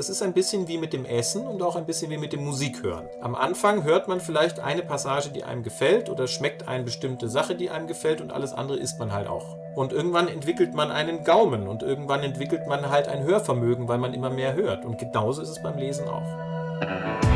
Es ist ein bisschen wie mit dem Essen und auch ein bisschen wie mit dem Musikhören. Am Anfang hört man vielleicht eine Passage, die einem gefällt oder schmeckt eine bestimmte Sache, die einem gefällt und alles andere isst man halt auch. Und irgendwann entwickelt man einen Gaumen und irgendwann entwickelt man halt ein Hörvermögen, weil man immer mehr hört. Und genauso ist es beim Lesen auch.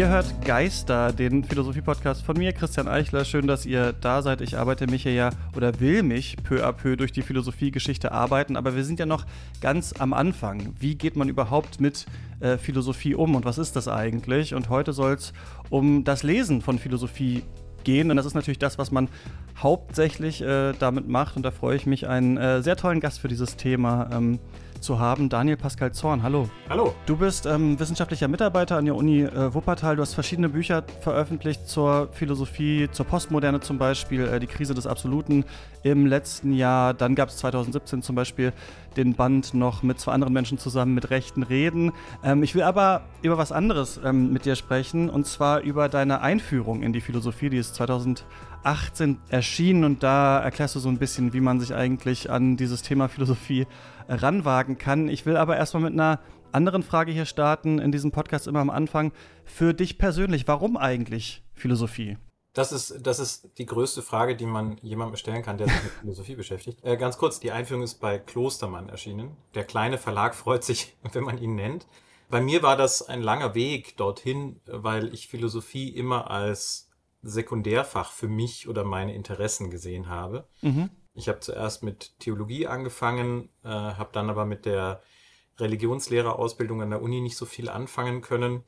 Ihr hört Geister, den Philosophie-Podcast von mir, Christian Eichler. Schön, dass ihr da seid. Ich arbeite mich hier ja oder will mich peu à peu durch die Philosophiegeschichte arbeiten, aber wir sind ja noch ganz am Anfang. Wie geht man überhaupt mit äh, Philosophie um und was ist das eigentlich? Und heute soll es um das Lesen von Philosophie gehen. Und das ist natürlich das, was man hauptsächlich äh, damit macht. Und da freue ich mich, einen äh, sehr tollen Gast für dieses Thema ähm, zu haben. Daniel Pascal Zorn, hallo. Hallo. Du bist ähm, wissenschaftlicher Mitarbeiter an der Uni äh, Wuppertal. Du hast verschiedene Bücher veröffentlicht zur Philosophie, zur Postmoderne zum Beispiel, äh, die Krise des Absoluten im letzten Jahr. Dann gab es 2017 zum Beispiel den Band noch mit zwei anderen Menschen zusammen mit rechten Reden. Ähm, ich will aber über was anderes ähm, mit dir sprechen und zwar über deine Einführung in die Philosophie, die ist 2018 erschienen und da erklärst du so ein bisschen, wie man sich eigentlich an dieses Thema Philosophie ranwagen kann. Ich will aber erstmal mit einer anderen Frage hier starten, in diesem Podcast immer am Anfang. Für dich persönlich, warum eigentlich Philosophie? Das ist, das ist die größte Frage, die man jemandem stellen kann, der sich mit Philosophie beschäftigt. Äh, ganz kurz, die Einführung ist bei Klostermann erschienen. Der kleine Verlag freut sich, wenn man ihn nennt. Bei mir war das ein langer Weg dorthin, weil ich Philosophie immer als Sekundärfach für mich oder meine Interessen gesehen habe. Mhm. Ich habe zuerst mit Theologie angefangen, äh, habe dann aber mit der Religionslehrerausbildung an der Uni nicht so viel anfangen können,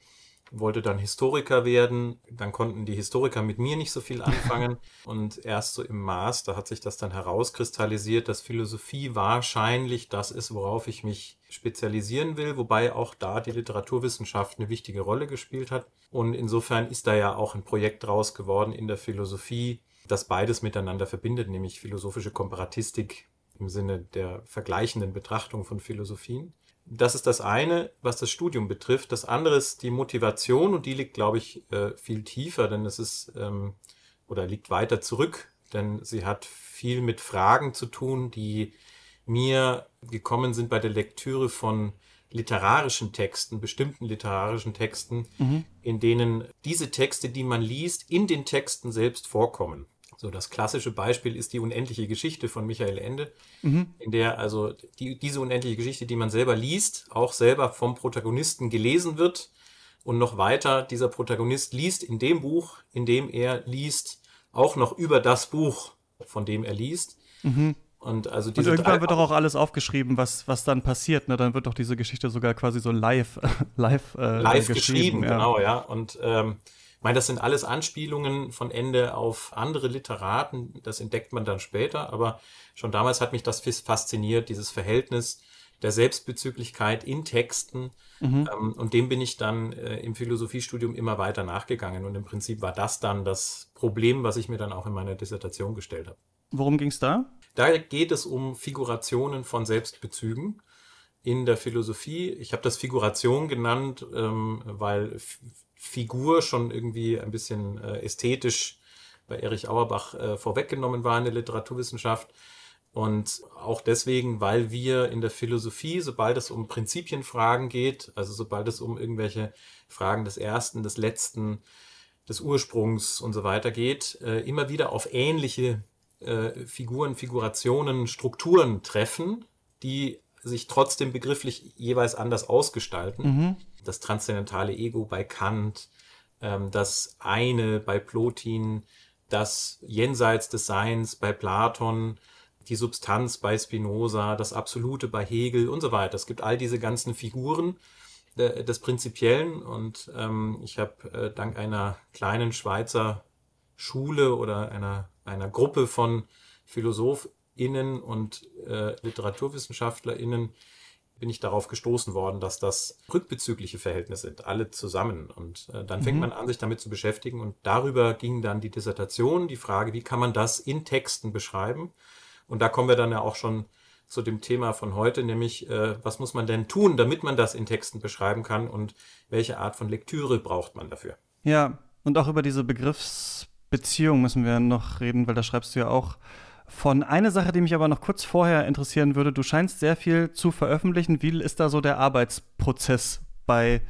wollte dann Historiker werden, dann konnten die Historiker mit mir nicht so viel anfangen. Und erst so im Master hat sich das dann herauskristallisiert, dass Philosophie wahrscheinlich das ist, worauf ich mich spezialisieren will, wobei auch da die Literaturwissenschaft eine wichtige Rolle gespielt hat. Und insofern ist da ja auch ein Projekt draus geworden in der Philosophie, das beides miteinander verbindet, nämlich philosophische Komparatistik im Sinne der vergleichenden Betrachtung von Philosophien. Das ist das eine, was das Studium betrifft. Das andere ist die Motivation und die liegt, glaube ich, äh, viel tiefer, denn es ist ähm, oder liegt weiter zurück, denn sie hat viel mit Fragen zu tun, die mir gekommen sind bei der Lektüre von literarischen Texten, bestimmten literarischen Texten, mhm. in denen diese Texte, die man liest, in den Texten selbst vorkommen. So, das klassische Beispiel ist die unendliche Geschichte von Michael Ende, mhm. in der also die, diese unendliche Geschichte, die man selber liest, auch selber vom Protagonisten gelesen wird. Und noch weiter, dieser Protagonist liest in dem Buch, in dem er liest, auch noch über das Buch, von dem er liest. Mhm. Und, also und irgendwann wird doch auch alles aufgeschrieben, was, was dann passiert. Ne? Dann wird doch diese Geschichte sogar quasi so live, live, äh, live geschrieben. geschrieben ja. Genau, ja. Und ähm, ich meine, das sind alles Anspielungen von Ende auf andere Literaten. Das entdeckt man dann später. Aber schon damals hat mich das fasziniert, dieses Verhältnis der Selbstbezüglichkeit in Texten. Mhm. Ähm, und dem bin ich dann äh, im Philosophiestudium immer weiter nachgegangen. Und im Prinzip war das dann das Problem, was ich mir dann auch in meiner Dissertation gestellt habe. Worum ging es da? Da geht es um Figurationen von Selbstbezügen in der Philosophie. Ich habe das Figuration genannt, ähm, weil Figur schon irgendwie ein bisschen äh, ästhetisch bei Erich Auerbach äh, vorweggenommen war in der Literaturwissenschaft. Und auch deswegen, weil wir in der Philosophie, sobald es um Prinzipienfragen geht, also sobald es um irgendwelche Fragen des Ersten, des Letzten, des Ursprungs und so weiter geht, äh, immer wieder auf ähnliche äh, Figuren, Figurationen, Strukturen treffen, die sich trotzdem begrifflich jeweils anders ausgestalten. Mhm das transzendentale Ego bei Kant, ähm, das eine bei Plotin, das Jenseits des Seins bei Platon, die Substanz bei Spinoza, das Absolute bei Hegel und so weiter. Es gibt all diese ganzen Figuren äh, des Prinzipiellen und ähm, ich habe äh, dank einer kleinen Schweizer Schule oder einer, einer Gruppe von PhilosophInnen und äh, LiteraturwissenschaftlerInnen bin ich darauf gestoßen worden, dass das rückbezügliche Verhältnisse sind, alle zusammen. Und äh, dann fängt mhm. man an, sich damit zu beschäftigen. Und darüber ging dann die Dissertation, die Frage, wie kann man das in Texten beschreiben? Und da kommen wir dann ja auch schon zu dem Thema von heute, nämlich äh, was muss man denn tun, damit man das in Texten beschreiben kann und welche Art von Lektüre braucht man dafür. Ja, und auch über diese Begriffsbeziehung müssen wir noch reden, weil da schreibst du ja auch von. Eine Sache, die mich aber noch kurz vorher interessieren würde, du scheinst sehr viel zu veröffentlichen. Wie ist da so der Arbeitsprozess bei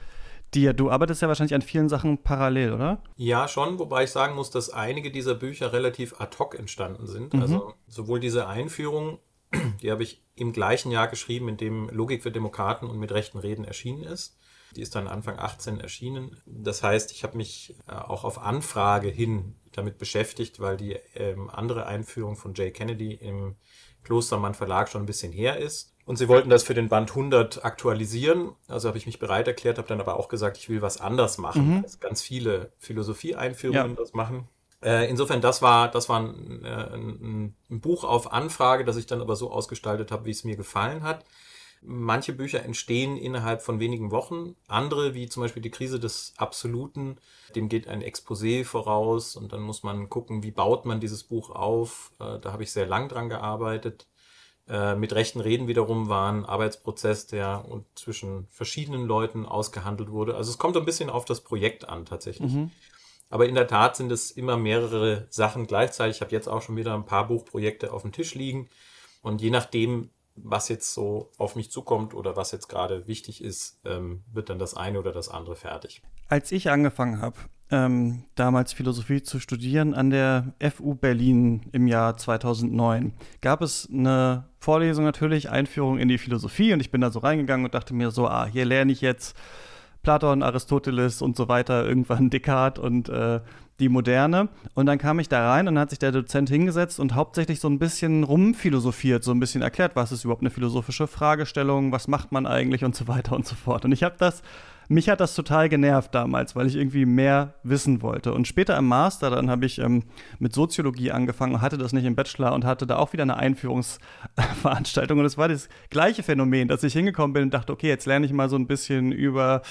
dir? Du arbeitest ja wahrscheinlich an vielen Sachen parallel, oder? Ja, schon, wobei ich sagen muss, dass einige dieser Bücher relativ ad hoc entstanden sind. Mhm. Also sowohl diese Einführung, die habe ich im gleichen Jahr geschrieben, in dem Logik für Demokraten und mit rechten Reden erschienen ist. Die ist dann Anfang 18 erschienen. Das heißt, ich habe mich äh, auch auf Anfrage hin damit beschäftigt, weil die ähm, andere Einführung von Jay Kennedy im Klostermann Verlag schon ein bisschen her ist. Und sie wollten das für den Band 100 aktualisieren. Also habe ich mich bereit erklärt, habe dann aber auch gesagt, ich will was anders machen, mhm. ganz viele Philosophie-Einführungen ja. das machen. Äh, insofern, das war, das war ein, äh, ein, ein Buch auf Anfrage, das ich dann aber so ausgestaltet habe, wie es mir gefallen hat. Manche Bücher entstehen innerhalb von wenigen Wochen. Andere, wie zum Beispiel die Krise des Absoluten, dem geht ein Exposé voraus und dann muss man gucken, wie baut man dieses Buch auf. Äh, da habe ich sehr lang dran gearbeitet. Äh, mit rechten Reden wiederum war ein Arbeitsprozess, der zwischen verschiedenen Leuten ausgehandelt wurde. Also es kommt ein bisschen auf das Projekt an tatsächlich. Mhm. Aber in der Tat sind es immer mehrere Sachen gleichzeitig. Ich habe jetzt auch schon wieder ein paar Buchprojekte auf dem Tisch liegen. Und je nachdem, was jetzt so auf mich zukommt oder was jetzt gerade wichtig ist, ähm, wird dann das eine oder das andere fertig. Als ich angefangen habe, ähm, damals Philosophie zu studieren an der FU Berlin im Jahr 2009, gab es eine Vorlesung natürlich, Einführung in die Philosophie und ich bin da so reingegangen und dachte mir so, ah, hier lerne ich jetzt Platon, Aristoteles und so weiter, irgendwann Descartes und äh, die Moderne. Und dann kam ich da rein und hat sich der Dozent hingesetzt und hauptsächlich so ein bisschen rumphilosophiert, so ein bisschen erklärt, was ist überhaupt eine philosophische Fragestellung, was macht man eigentlich und so weiter und so fort. Und ich habe das mich hat das total genervt damals, weil ich irgendwie mehr wissen wollte. Und später im Master, dann habe ich ähm, mit Soziologie angefangen, hatte das nicht im Bachelor und hatte da auch wieder eine Einführungsveranstaltung. Und es war das gleiche Phänomen, dass ich hingekommen bin und dachte, okay, jetzt lerne ich mal so ein bisschen über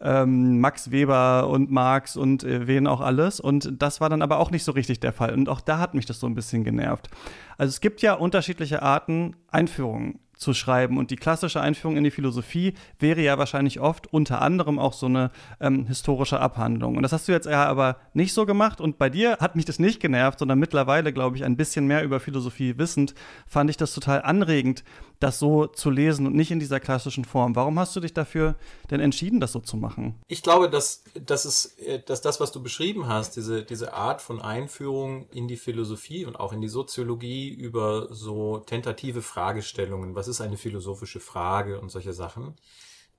ähm, Max Weber und Marx und äh, wen auch alles. Und das war dann aber auch nicht so richtig der Fall. Und auch da hat mich das so ein bisschen genervt. Also es gibt ja unterschiedliche Arten, Einführungen zu schreiben. Und die klassische Einführung in die Philosophie wäre ja wahrscheinlich oft unter anderem auch so eine ähm, historische Abhandlung. Und das hast du jetzt ja aber nicht so gemacht. Und bei dir hat mich das nicht genervt, sondern mittlerweile, glaube ich, ein bisschen mehr über Philosophie wissend, fand ich das total anregend, das so zu lesen und nicht in dieser klassischen Form. Warum hast du dich dafür denn entschieden, das so zu machen? Ich glaube, dass, dass, es, äh, dass das, was du beschrieben hast, diese, diese Art von Einführung in die Philosophie und auch in die Soziologie über so tentative Fragestellungen, was ist eine philosophische Frage und solche Sachen,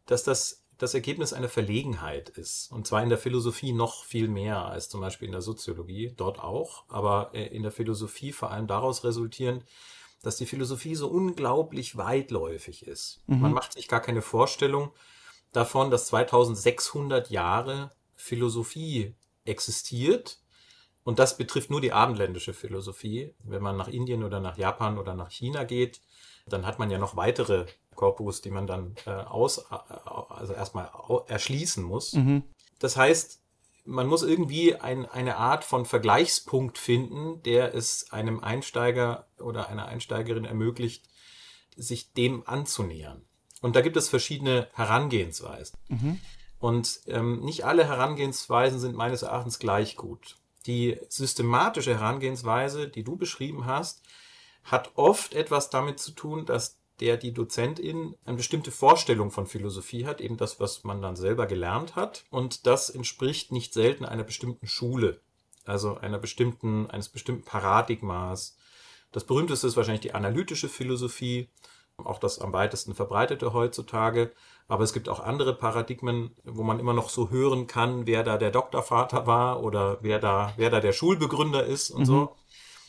dass das das Ergebnis einer Verlegenheit ist. Und zwar in der Philosophie noch viel mehr als zum Beispiel in der Soziologie, dort auch, aber äh, in der Philosophie vor allem daraus resultierend, dass die Philosophie so unglaublich weitläufig ist. Mhm. Man macht sich gar keine Vorstellung davon, dass 2600 Jahre Philosophie existiert. Und das betrifft nur die abendländische Philosophie. Wenn man nach Indien oder nach Japan oder nach China geht, dann hat man ja noch weitere Korpus, die man dann äh, aus, äh, also erstmal erschließen muss. Mhm. Das heißt, man muss irgendwie ein, eine Art von Vergleichspunkt finden, der es einem Einsteiger oder einer Einsteigerin ermöglicht, sich dem anzunähern. Und da gibt es verschiedene Herangehensweisen. Mhm. Und ähm, nicht alle Herangehensweisen sind meines Erachtens gleich gut. Die systematische Herangehensweise, die du beschrieben hast, hat oft etwas damit zu tun, dass der die Dozentin eine bestimmte Vorstellung von Philosophie hat, eben das, was man dann selber gelernt hat. Und das entspricht nicht selten einer bestimmten Schule, also einer bestimmten, eines bestimmten Paradigmas. Das berühmteste ist wahrscheinlich die analytische Philosophie, auch das am weitesten verbreitete heutzutage. Aber es gibt auch andere Paradigmen, wo man immer noch so hören kann, wer da der Doktorvater war oder wer da, wer da der Schulbegründer ist und mhm. so.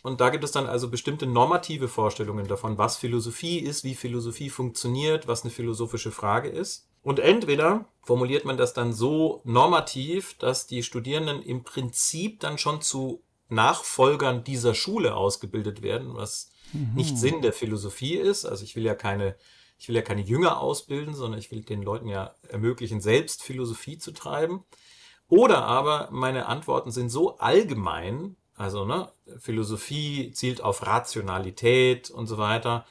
Und da gibt es dann also bestimmte normative Vorstellungen davon, was Philosophie ist, wie Philosophie funktioniert, was eine philosophische Frage ist. Und entweder formuliert man das dann so normativ, dass die Studierenden im Prinzip dann schon zu Nachfolgern dieser Schule ausgebildet werden, was mhm. nicht Sinn der Philosophie ist. Also ich will ja keine, ich will ja keine Jünger ausbilden, sondern ich will den Leuten ja ermöglichen, selbst Philosophie zu treiben. Oder aber meine Antworten sind so allgemein, also ne, Philosophie zielt auf Rationalität und so weiter,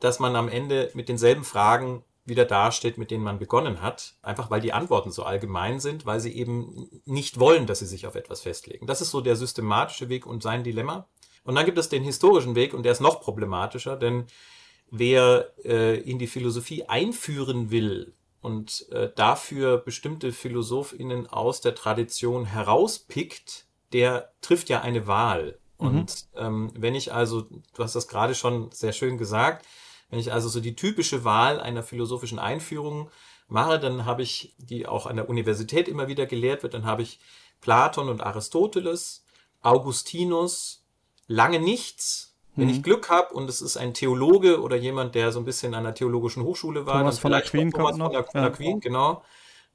dass man am Ende mit denselben Fragen wieder dasteht, mit denen man begonnen hat, einfach weil die Antworten so allgemein sind, weil sie eben nicht wollen, dass sie sich auf etwas festlegen. Das ist so der systematische Weg und sein Dilemma. Und dann gibt es den historischen Weg und der ist noch problematischer, denn wer äh, in die Philosophie einführen will und äh, dafür bestimmte Philosophinnen aus der Tradition herauspickt, der trifft ja eine Wahl. Mhm. Und ähm, wenn ich also, du hast das gerade schon sehr schön gesagt, wenn ich also so die typische Wahl einer philosophischen Einführung mache, dann habe ich, die auch an der Universität immer wieder gelehrt wird, dann habe ich Platon und Aristoteles, Augustinus, lange nichts. Wenn mhm. ich Glück habe und es ist ein Theologe oder jemand, der so ein bisschen an der theologischen Hochschule war, Thomas von Aquin kommt noch. Von der Queen, genau.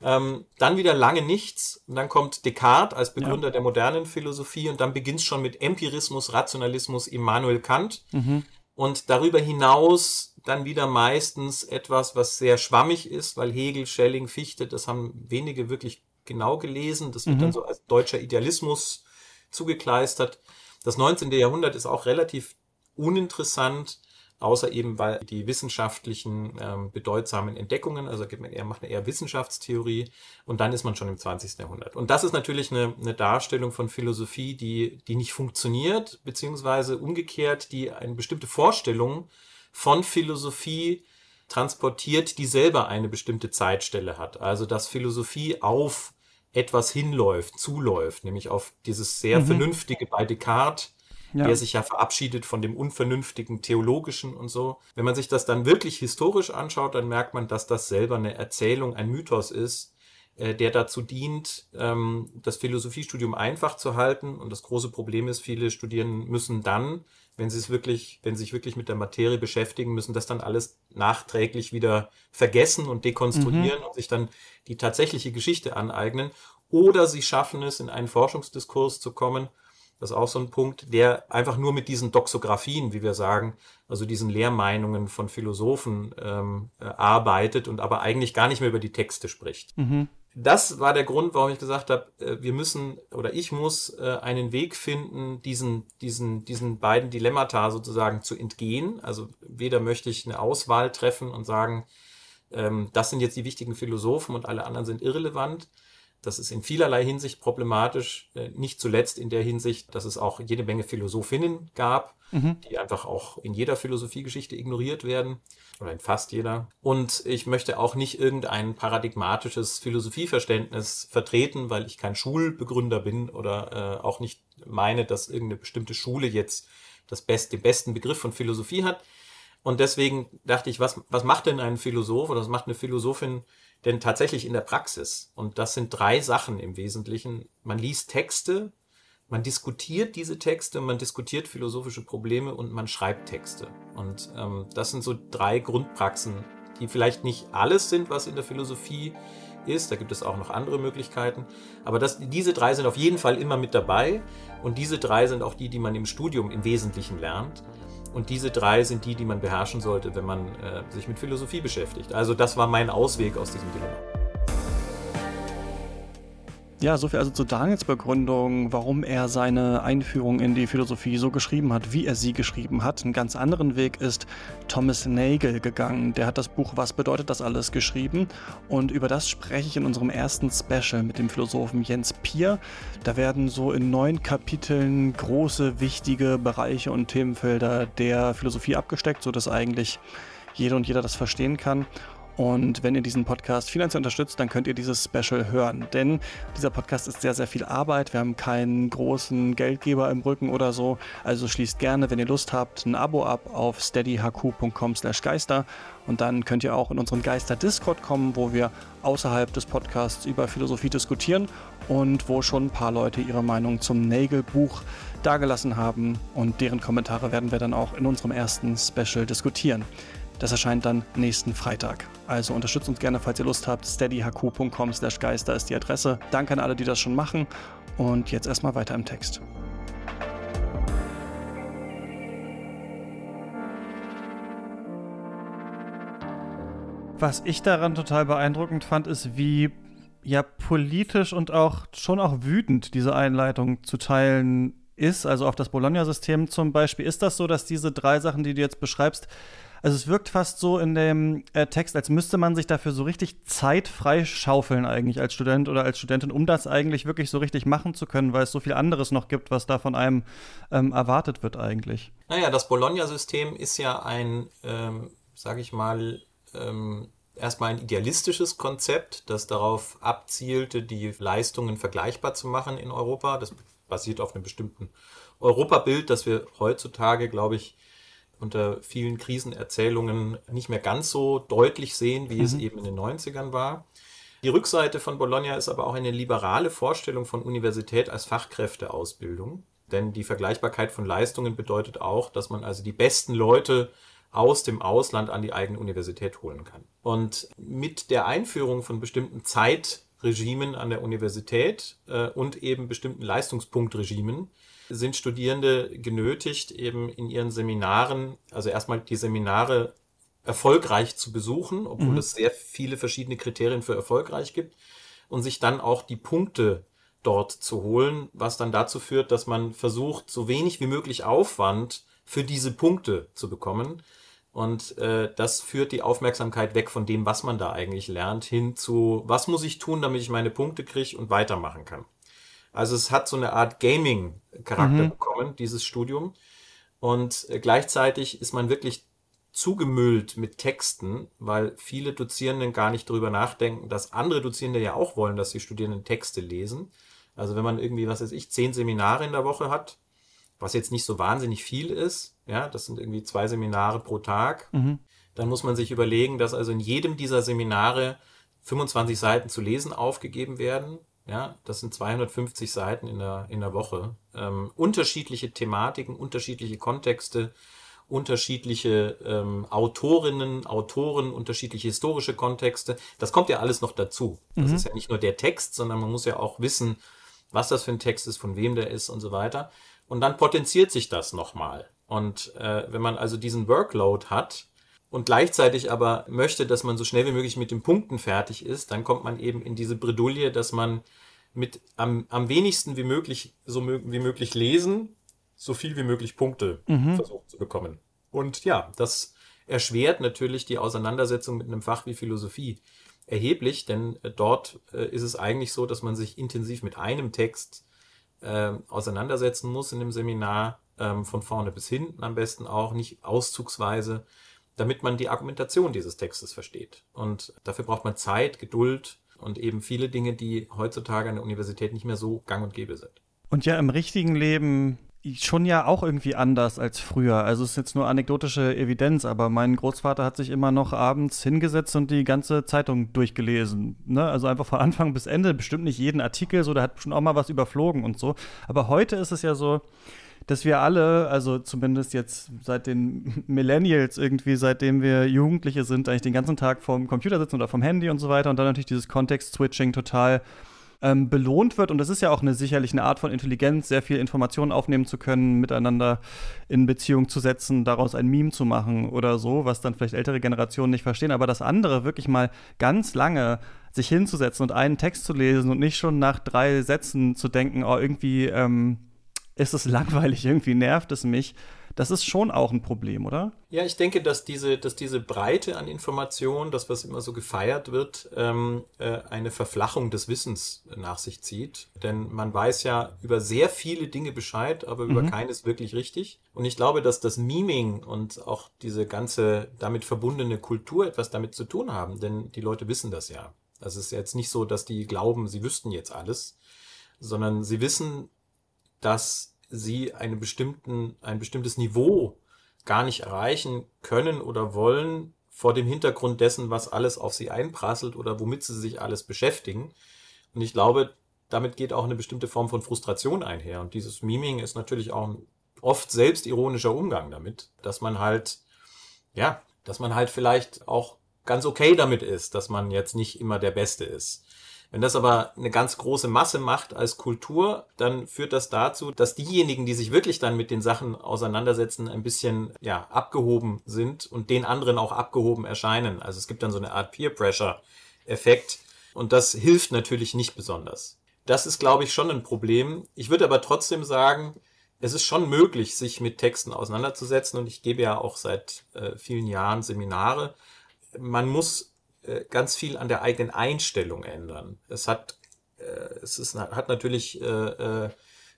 Ähm, dann wieder lange nichts. Und dann kommt Descartes als Begründer ja. der modernen Philosophie und dann beginnt es schon mit Empirismus, Rationalismus, Immanuel Kant. Mhm und darüber hinaus dann wieder meistens etwas, was sehr schwammig ist, weil Hegel, Schelling, Fichte, das haben wenige wirklich genau gelesen. Das wird mhm. dann so als deutscher Idealismus zugekleistert. Das 19. Jahrhundert ist auch relativ uninteressant außer eben weil die wissenschaftlichen ähm, bedeutsamen Entdeckungen, also er macht eine eher Wissenschaftstheorie und dann ist man schon im 20. Jahrhundert. Und das ist natürlich eine, eine Darstellung von Philosophie, die, die nicht funktioniert, beziehungsweise umgekehrt, die eine bestimmte Vorstellung von Philosophie transportiert, die selber eine bestimmte Zeitstelle hat. Also dass Philosophie auf etwas hinläuft, zuläuft, nämlich auf dieses sehr mhm. vernünftige bei Descartes, ja. der sich ja verabschiedet von dem unvernünftigen theologischen und so. Wenn man sich das dann wirklich historisch anschaut, dann merkt man, dass das selber eine Erzählung, ein Mythos ist, äh, der dazu dient, ähm, das Philosophiestudium einfach zu halten. Und das große Problem ist, viele Studierenden müssen dann, wenn sie es wirklich, wenn sie sich wirklich mit der Materie beschäftigen, müssen das dann alles nachträglich wieder vergessen und dekonstruieren mhm. und sich dann die tatsächliche Geschichte aneignen. Oder sie schaffen es, in einen Forschungsdiskurs zu kommen das ist auch so ein Punkt, der einfach nur mit diesen Doxographien, wie wir sagen, also diesen Lehrmeinungen von Philosophen ähm, äh, arbeitet und aber eigentlich gar nicht mehr über die Texte spricht. Mhm. Das war der Grund, warum ich gesagt habe, äh, wir müssen oder ich muss äh, einen Weg finden, diesen, diesen, diesen beiden Dilemmata sozusagen zu entgehen. Also weder möchte ich eine Auswahl treffen und sagen, ähm, das sind jetzt die wichtigen Philosophen und alle anderen sind irrelevant, das ist in vielerlei Hinsicht problematisch, äh, nicht zuletzt in der Hinsicht, dass es auch jede Menge Philosophinnen gab, mhm. die einfach auch in jeder Philosophiegeschichte ignoriert werden oder in fast jeder. Und ich möchte auch nicht irgendein paradigmatisches Philosophieverständnis vertreten, weil ich kein Schulbegründer bin oder äh, auch nicht meine, dass irgendeine bestimmte Schule jetzt das best, den besten Begriff von Philosophie hat. Und deswegen dachte ich, was, was macht denn ein Philosoph oder was macht eine Philosophin denn tatsächlich in der Praxis? Und das sind drei Sachen im Wesentlichen. Man liest Texte, man diskutiert diese Texte, man diskutiert philosophische Probleme und man schreibt Texte. Und ähm, das sind so drei Grundpraxen, die vielleicht nicht alles sind, was in der Philosophie ist. Da gibt es auch noch andere Möglichkeiten. Aber das, diese drei sind auf jeden Fall immer mit dabei. Und diese drei sind auch die, die man im Studium im Wesentlichen lernt. Und diese drei sind die, die man beherrschen sollte, wenn man äh, sich mit Philosophie beschäftigt. Also das war mein Ausweg aus diesem Dilemma. Ja, soviel also zu Daniels Begründung, warum er seine Einführung in die Philosophie so geschrieben hat, wie er sie geschrieben hat. Einen ganz anderen Weg ist Thomas Nagel gegangen. Der hat das Buch Was bedeutet das alles geschrieben und über das spreche ich in unserem ersten Special mit dem Philosophen Jens Pier. Da werden so in neun Kapiteln große, wichtige Bereiche und Themenfelder der Philosophie abgesteckt, sodass eigentlich jeder und jeder das verstehen kann. Und wenn ihr diesen Podcast finanziell unterstützt, dann könnt ihr dieses Special hören. Denn dieser Podcast ist sehr, sehr viel Arbeit. Wir haben keinen großen Geldgeber im Rücken oder so. Also schließt gerne, wenn ihr Lust habt, ein Abo ab auf steadyhq.com slash geister. Und dann könnt ihr auch in unseren Geister-Discord kommen, wo wir außerhalb des Podcasts über Philosophie diskutieren und wo schon ein paar Leute ihre Meinung zum Nagel-Buch dargelassen haben. Und deren Kommentare werden wir dann auch in unserem ersten Special diskutieren. Das erscheint dann nächsten Freitag. Also unterstützt uns gerne, falls ihr Lust habt. steadyhq.com slash geister ist die Adresse. Danke an alle, die das schon machen. Und jetzt erstmal weiter im Text. Was ich daran total beeindruckend fand, ist, wie ja politisch und auch schon auch wütend diese Einleitung zu teilen ist, also auf das Bologna-System zum Beispiel. Ist das so, dass diese drei Sachen, die du jetzt beschreibst, Also es wirkt fast so in dem äh, Text, als müsste man sich dafür so richtig Zeit freischaufeln eigentlich als Student oder als Studentin, um das eigentlich wirklich so richtig machen zu können, weil es so viel anderes noch gibt, was da von einem ähm, erwartet wird eigentlich. Naja, das Bologna-System ist ja ein, ähm, sage ich mal, ähm, erstmal ein idealistisches Konzept, das darauf abzielte, die Leistungen vergleichbar zu machen in Europa. Das basiert auf einem bestimmten Europabild, das wir heutzutage, glaube ich, unter vielen Krisenerzählungen nicht mehr ganz so deutlich sehen, wie mhm. es eben in den 90ern war. Die Rückseite von Bologna ist aber auch eine liberale Vorstellung von Universität als Fachkräfteausbildung. Denn die Vergleichbarkeit von Leistungen bedeutet auch, dass man also die besten Leute aus dem Ausland an die eigene Universität holen kann. Und mit der Einführung von bestimmten Zeitregimen an der Universität äh, und eben bestimmten Leistungspunktregimen sind Studierende genötigt, eben in ihren Seminaren, also erstmal die Seminare erfolgreich zu besuchen, obwohl mhm. es sehr viele verschiedene Kriterien für erfolgreich gibt, und sich dann auch die Punkte dort zu holen, was dann dazu führt, dass man versucht, so wenig wie möglich Aufwand für diese Punkte zu bekommen. Und äh, das führt die Aufmerksamkeit weg von dem, was man da eigentlich lernt, hin zu, was muss ich tun, damit ich meine Punkte kriege und weitermachen kann. Also es hat so eine Art Gaming-Charakter mhm. bekommen, dieses Studium. Und äh, gleichzeitig ist man wirklich zugemüllt mit Texten, weil viele Dozierenden gar nicht darüber nachdenken, dass andere Dozierende ja auch wollen, dass die Studierenden Texte lesen. Also wenn man irgendwie, was weiß ich, zehn Seminare in der Woche hat, was jetzt nicht so wahnsinnig viel ist, ja, das sind irgendwie zwei Seminare pro Tag, mhm. dann muss man sich überlegen, dass also in jedem dieser Seminare 25 Seiten zu lesen aufgegeben werden. Ja, das sind 250 Seiten in der, in der Woche. Ähm, unterschiedliche Thematiken, unterschiedliche Kontexte, unterschiedliche ähm, Autorinnen, Autoren, unterschiedliche historische Kontexte. Das kommt ja alles noch dazu. Das mhm. ist ja nicht nur der Text, sondern man muss ja auch wissen, was das für ein Text ist, von wem der ist und so weiter. Und dann potenziert sich das nochmal. Und äh, wenn man also diesen Workload hat und gleichzeitig aber möchte, dass man so schnell wie möglich mit den Punkten fertig ist, dann kommt man eben in diese Bredouille, dass man mit am, am wenigsten wie möglich, so wie möglich lesen, so viel wie möglich Punkte mhm. versucht zu bekommen. Und ja, das erschwert natürlich die Auseinandersetzung mit einem Fach wie Philosophie erheblich, denn äh, dort äh, ist es eigentlich so, dass man sich intensiv mit einem Text äh, auseinandersetzen muss in dem Seminar, ähm, von vorne bis hinten am besten auch, nicht auszugsweise, damit man die Argumentation dieses Textes versteht. Und dafür braucht man Zeit, Geduld und eben viele Dinge, die heutzutage an der Universität nicht mehr so gang und gäbe sind. Und ja, im richtigen Leben schon ja auch irgendwie anders als früher. Also es ist jetzt nur anekdotische Evidenz, aber mein Großvater hat sich immer noch abends hingesetzt und die ganze Zeitung durchgelesen. Ne? Also einfach von Anfang bis Ende, bestimmt nicht jeden Artikel, so, der hat schon auch mal was überflogen und so. Aber heute ist es ja so, dass wir alle, also zumindest jetzt seit den Millennials irgendwie, seitdem wir Jugendliche sind, eigentlich den ganzen Tag vorm Computer sitzen oder vom Handy und so weiter und dann natürlich dieses Kontext-Switching total ähm, belohnt wird. Und das ist ja auch eine sicherlich eine Art von Intelligenz, sehr viel Informationen aufnehmen zu können, miteinander in Beziehung zu setzen, daraus ein Meme zu machen oder so, was dann vielleicht ältere Generationen nicht verstehen. Aber das andere wirklich mal ganz lange sich hinzusetzen und einen Text zu lesen und nicht schon nach drei Sätzen zu denken, oh, irgendwie ähm, ist es langweilig, irgendwie nervt es mich. Das ist schon auch ein Problem, oder? Ja, ich denke, dass diese, dass diese Breite an Informationen, das, was immer so gefeiert wird, ähm, äh, eine Verflachung des Wissens nach sich zieht. Denn man weiß ja über sehr viele Dinge Bescheid, aber über mhm. keines wirklich richtig. Und ich glaube, dass das Meming und auch diese ganze damit verbundene Kultur etwas damit zu tun haben, denn die Leute wissen das ja. Es ist jetzt nicht so, dass die glauben, sie wüssten jetzt alles, sondern sie wissen, dass sie einen bestimmten, ein bestimmtes Niveau gar nicht erreichen können oder wollen vor dem Hintergrund dessen, was alles auf sie einprasselt oder womit sie sich alles beschäftigen. Und ich glaube, damit geht auch eine bestimmte Form von Frustration einher. Und dieses Meming ist natürlich auch ein oft selbstironischer Umgang damit, dass man halt, ja, dass man halt vielleicht auch ganz okay damit ist, dass man jetzt nicht immer der Beste ist. Wenn das aber eine ganz große Masse macht als Kultur, dann führt das dazu, dass diejenigen, die sich wirklich dann mit den Sachen auseinandersetzen, ein bisschen ja abgehoben sind und den anderen auch abgehoben erscheinen. Also es gibt dann so eine Art Peer Pressure Effekt und das hilft natürlich nicht besonders. Das ist, glaube ich, schon ein Problem. Ich würde aber trotzdem sagen, es ist schon möglich, sich mit Texten auseinanderzusetzen und ich gebe ja auch seit äh, vielen Jahren Seminare. Man muss äh, ganz viel an der eigenen Einstellung ändern. Es hat, äh, es ist, hat natürlich äh, äh,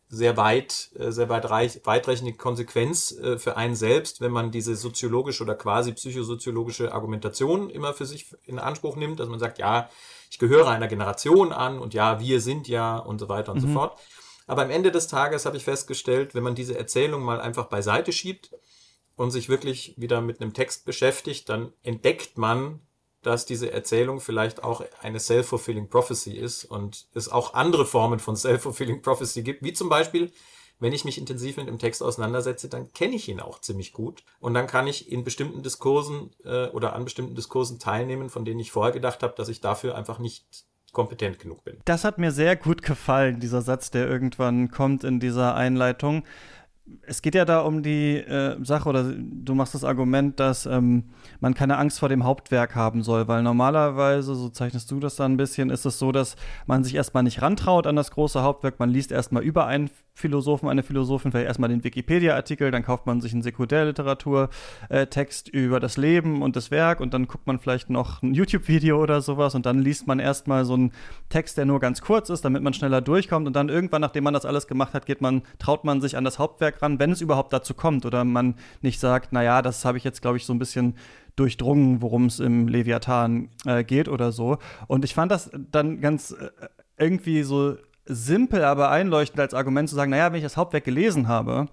sehr weit, äh, sehr weit reich, weitreichende Konsequenz für einen selbst, wenn man diese soziologische oder quasi psychosoziologische Argumentation immer für sich in Anspruch nimmt, dass man sagt, ja, ich gehöre einer Generation an und ja, wir sind ja und so weiter und mhm. so fort. Aber am Ende des Tages habe ich festgestellt, wenn man diese Erzählung mal einfach beiseite schiebt und sich wirklich wieder mit einem Text beschäftigt, dann entdeckt man, dass diese Erzählung vielleicht auch eine self-fulfilling prophecy ist und es auch andere Formen von self-fulfilling prophecy gibt, wie zum Beispiel, wenn ich mich intensiv mit dem Text auseinandersetze, dann kenne ich ihn auch ziemlich gut und dann kann ich in bestimmten Diskursen äh, oder an bestimmten Diskursen teilnehmen, von denen ich vorher gedacht habe, dass ich dafür einfach nicht kompetent genug bin. Das hat mir sehr gut gefallen, dieser Satz, der irgendwann kommt in dieser Einleitung. Es geht ja da um die äh, Sache, oder du machst das Argument, dass ähm, man keine Angst vor dem Hauptwerk haben soll, weil normalerweise, so zeichnest du das da ein bisschen, ist es so, dass man sich erstmal nicht rantraut an das große Hauptwerk, man liest erstmal über einen Philosophen, eine Philosophin, vielleicht erstmal den Wikipedia-Artikel, dann kauft man sich einen Sekundärliteratur-Text über das Leben und das Werk und dann guckt man vielleicht noch ein YouTube-Video oder sowas und dann liest man erstmal so einen Text, der nur ganz kurz ist, damit man schneller durchkommt und dann irgendwann, nachdem man das alles gemacht hat, geht man, traut man sich an das Hauptwerk ran, wenn es überhaupt dazu kommt oder man nicht sagt, naja, das habe ich jetzt, glaube ich, so ein bisschen durchdrungen, worum es im Leviathan äh, geht oder so. Und ich fand das dann ganz äh, irgendwie so simpel, aber einleuchtend als Argument zu sagen, naja, wenn ich das Hauptwerk gelesen habe,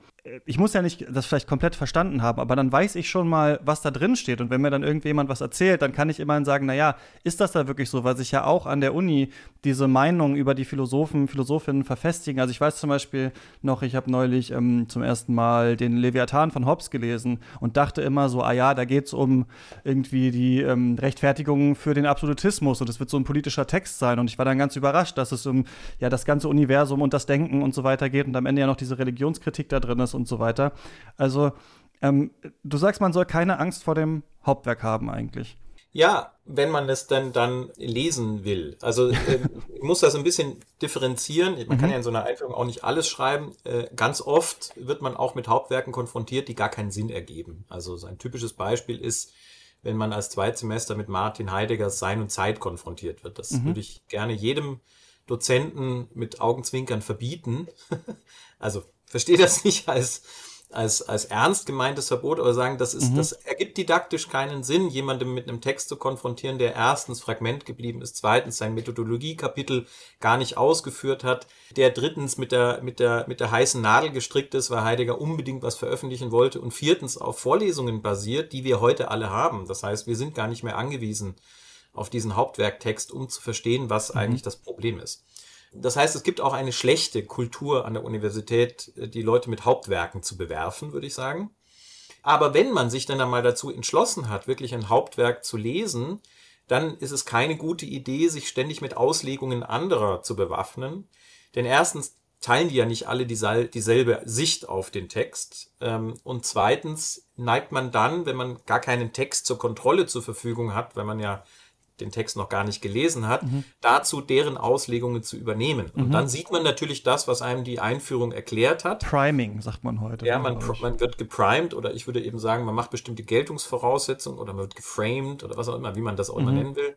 ich muss ja nicht das vielleicht komplett verstanden haben, aber dann weiß ich schon mal, was da drin steht. Und wenn mir dann irgendjemand was erzählt, dann kann ich immerhin sagen, naja, ist das da wirklich so? Weil sich ja auch an der Uni diese Meinungen über die Philosophen, Philosophinnen verfestigen. Also ich weiß zum Beispiel noch, ich habe neulich ähm, zum ersten Mal den Leviathan von Hobbes gelesen und dachte immer so, ah ja, da geht es um irgendwie die ähm, Rechtfertigung für den Absolutismus und es wird so ein politischer Text sein. Und ich war dann ganz überrascht, dass es um ja das ganze Universum und das Denken und so weiter geht und am Ende ja noch diese Religionskritik da drin ist und so weiter. Also, ähm, du sagst, man soll keine Angst vor dem Hauptwerk haben eigentlich. Ja, wenn man es denn dann lesen will. Also äh, ich muss das ein bisschen differenzieren. Man mhm. kann ja in so einer Einführung auch nicht alles schreiben. Äh, ganz oft wird man auch mit Hauptwerken konfrontiert, die gar keinen Sinn ergeben. Also so ein typisches Beispiel ist, wenn man als Zweitsemester mit Martin Heideggers Sein und Zeit konfrontiert wird. Das mhm. würde ich gerne jedem Dozenten mit Augenzwinkern verbieten. also verstehe das nicht als, als, als ernst gemeintes Verbot, aber sagen, das ist, mhm. das ergibt didaktisch keinen Sinn, jemandem mit einem Text zu konfrontieren, der erstens Fragment geblieben ist, zweitens sein Methodologiekapitel gar nicht ausgeführt hat, der drittens mit der, mit der, mit der heißen Nadel gestrickt ist, weil Heidegger unbedingt was veröffentlichen wollte und viertens auf Vorlesungen basiert, die wir heute alle haben. Das heißt, wir sind gar nicht mehr angewiesen auf diesen Hauptwerktext, um zu verstehen, was mhm. eigentlich das Problem ist. Das heißt, es gibt auch eine schlechte Kultur an der Universität, die Leute mit Hauptwerken zu bewerfen, würde ich sagen. Aber wenn man sich dann einmal dazu entschlossen hat, wirklich ein Hauptwerk zu lesen, dann ist es keine gute Idee, sich ständig mit Auslegungen anderer zu bewaffnen. Denn erstens teilen die ja nicht alle dieselbe Sicht auf den Text. Ähm, und zweitens neigt man dann, wenn man gar keinen Text zur Kontrolle zur Verfügung hat, weil man ja den Text noch gar nicht gelesen hat, mhm. dazu deren Auslegungen zu übernehmen. Und mhm. dann sieht man natürlich das, was einem die Einführung erklärt hat. Priming, sagt man heute. Ja, man, man wird geprimed oder ich würde eben sagen, man macht bestimmte Geltungsvoraussetzungen oder man wird geframed oder was auch immer, wie man das auch immer mhm. nennen will.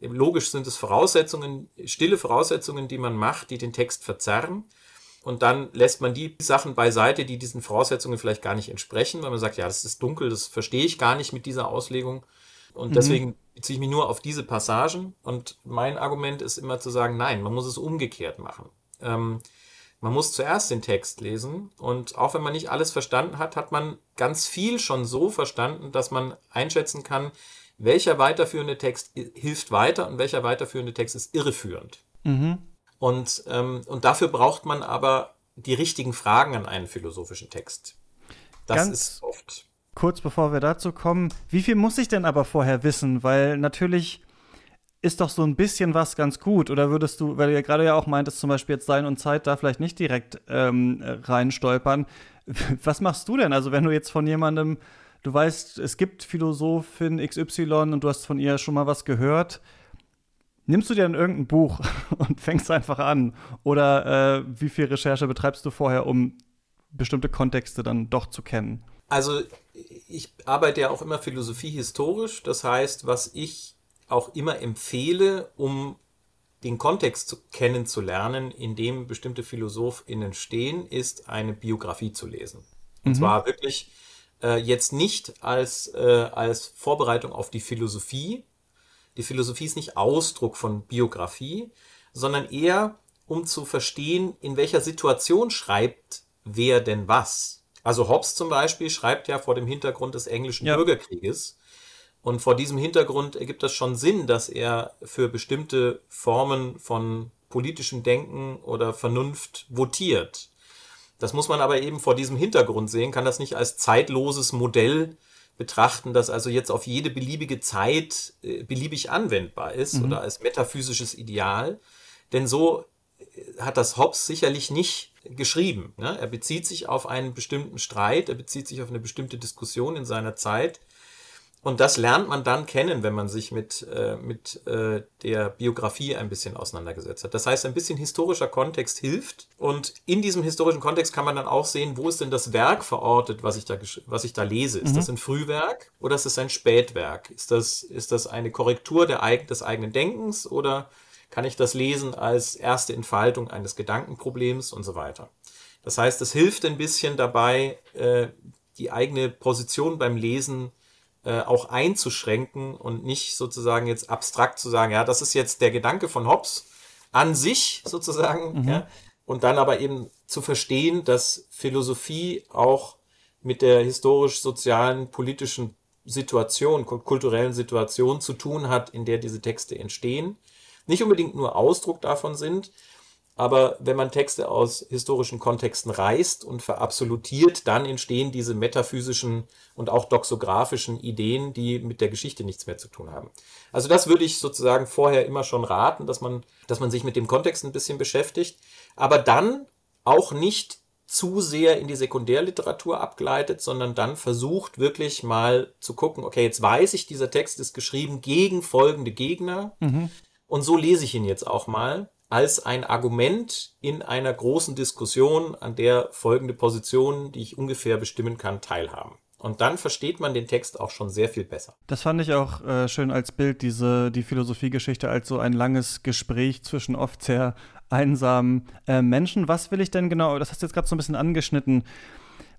Logisch sind es Voraussetzungen, stille Voraussetzungen, die man macht, die den Text verzerren. Und dann lässt man die Sachen beiseite, die diesen Voraussetzungen vielleicht gar nicht entsprechen, weil man sagt, ja, das ist dunkel, das verstehe ich gar nicht mit dieser Auslegung. Und mhm. deswegen beziehe ich mich nur auf diese Passagen. Und mein Argument ist immer zu sagen, nein, man muss es umgekehrt machen. Ähm, man muss zuerst den Text lesen und auch wenn man nicht alles verstanden hat, hat man ganz viel schon so verstanden, dass man einschätzen kann, welcher weiterführende Text hilft weiter und welcher weiterführende Text ist irreführend. Mhm. Und, ähm, und dafür braucht man aber die richtigen Fragen an einen philosophischen Text. Das ganz, ist oft kurz bevor wir dazu kommen, wie viel muss ich denn aber vorher wissen? Weil natürlich ist doch so ein bisschen was ganz gut. Oder würdest du, weil du ja gerade ja auch meintest, zum Beispiel jetzt Sein und Zeit da vielleicht nicht direkt ähm, reinstolpern. Was machst du denn? Also wenn du jetzt von jemandem, du weißt, es gibt Philosophin XY und du hast von ihr schon mal was gehört, nimmst du dir dann irgendein Buch und fängst einfach an? Oder äh, wie viel Recherche betreibst du vorher, um bestimmte Kontexte dann doch zu kennen? Also ich arbeite ja auch immer Philosophie historisch. Das heißt, was ich auch immer empfehle, um den Kontext zu, kennenzulernen, in dem bestimmte PhilosophInnen stehen, ist eine Biografie zu lesen. Und mhm. zwar wirklich äh, jetzt nicht als, äh, als Vorbereitung auf die Philosophie. Die Philosophie ist nicht Ausdruck von Biografie, sondern eher um zu verstehen, in welcher Situation schreibt wer denn was. Also Hobbes zum Beispiel schreibt ja vor dem Hintergrund des englischen ja. Bürgerkrieges. Und vor diesem Hintergrund ergibt das schon Sinn, dass er für bestimmte Formen von politischem Denken oder Vernunft votiert. Das muss man aber eben vor diesem Hintergrund sehen, kann das nicht als zeitloses Modell betrachten, das also jetzt auf jede beliebige Zeit äh, beliebig anwendbar ist mhm. oder als metaphysisches Ideal. Denn so äh, hat das Hobbes sicherlich nicht geschrieben. Ne? Er bezieht sich auf einen bestimmten Streit, er bezieht sich auf eine bestimmte Diskussion in seiner Zeit. Und das lernt man dann kennen, wenn man sich mit, äh, mit äh, der Biografie ein bisschen auseinandergesetzt hat. Das heißt, ein bisschen historischer Kontext hilft. Und in diesem historischen Kontext kann man dann auch sehen, wo ist denn das Werk verortet, was ich da, was ich da lese. Ist mhm. das ein Frühwerk oder ist das ein Spätwerk? Ist das, ist das eine Korrektur der, des eigenen Denkens oder kann ich das lesen als erste Entfaltung eines Gedankenproblems und so weiter. Das heißt, es hilft ein bisschen dabei, äh, die eigene Position beim Lesen äh, auch einzuschränken und nicht sozusagen jetzt abstrakt zu sagen, ja, das ist jetzt der Gedanke von Hobbes an sich sozusagen, mhm. ja, und dann aber eben zu verstehen, dass Philosophie auch mit der historisch-sozialen, politischen Situation, kulturellen Situation zu tun hat, in der diese Texte entstehen nicht unbedingt nur Ausdruck davon sind, aber wenn man Texte aus historischen Kontexten reißt und verabsolutiert, dann entstehen diese metaphysischen und auch doxografischen Ideen, die mit der Geschichte nichts mehr zu tun haben. Also das würde ich sozusagen vorher immer schon raten, dass man, dass man sich mit dem Kontext ein bisschen beschäftigt, aber dann auch nicht zu sehr in die Sekundärliteratur abgleitet, sondern dann versucht wirklich mal zu gucken, okay, jetzt weiß ich, dieser Text ist geschrieben gegen folgende Gegner. Mhm und so lese ich ihn jetzt auch mal als ein Argument in einer großen Diskussion, an der folgende Positionen, die ich ungefähr bestimmen kann, teilhaben. Und dann versteht man den Text auch schon sehr viel besser. Das fand ich auch äh, schön als Bild, diese, die Philosophiegeschichte als so ein langes Gespräch zwischen oft sehr einsamen äh, Menschen. Was will ich denn genau, das hast du jetzt gerade so ein bisschen angeschnitten,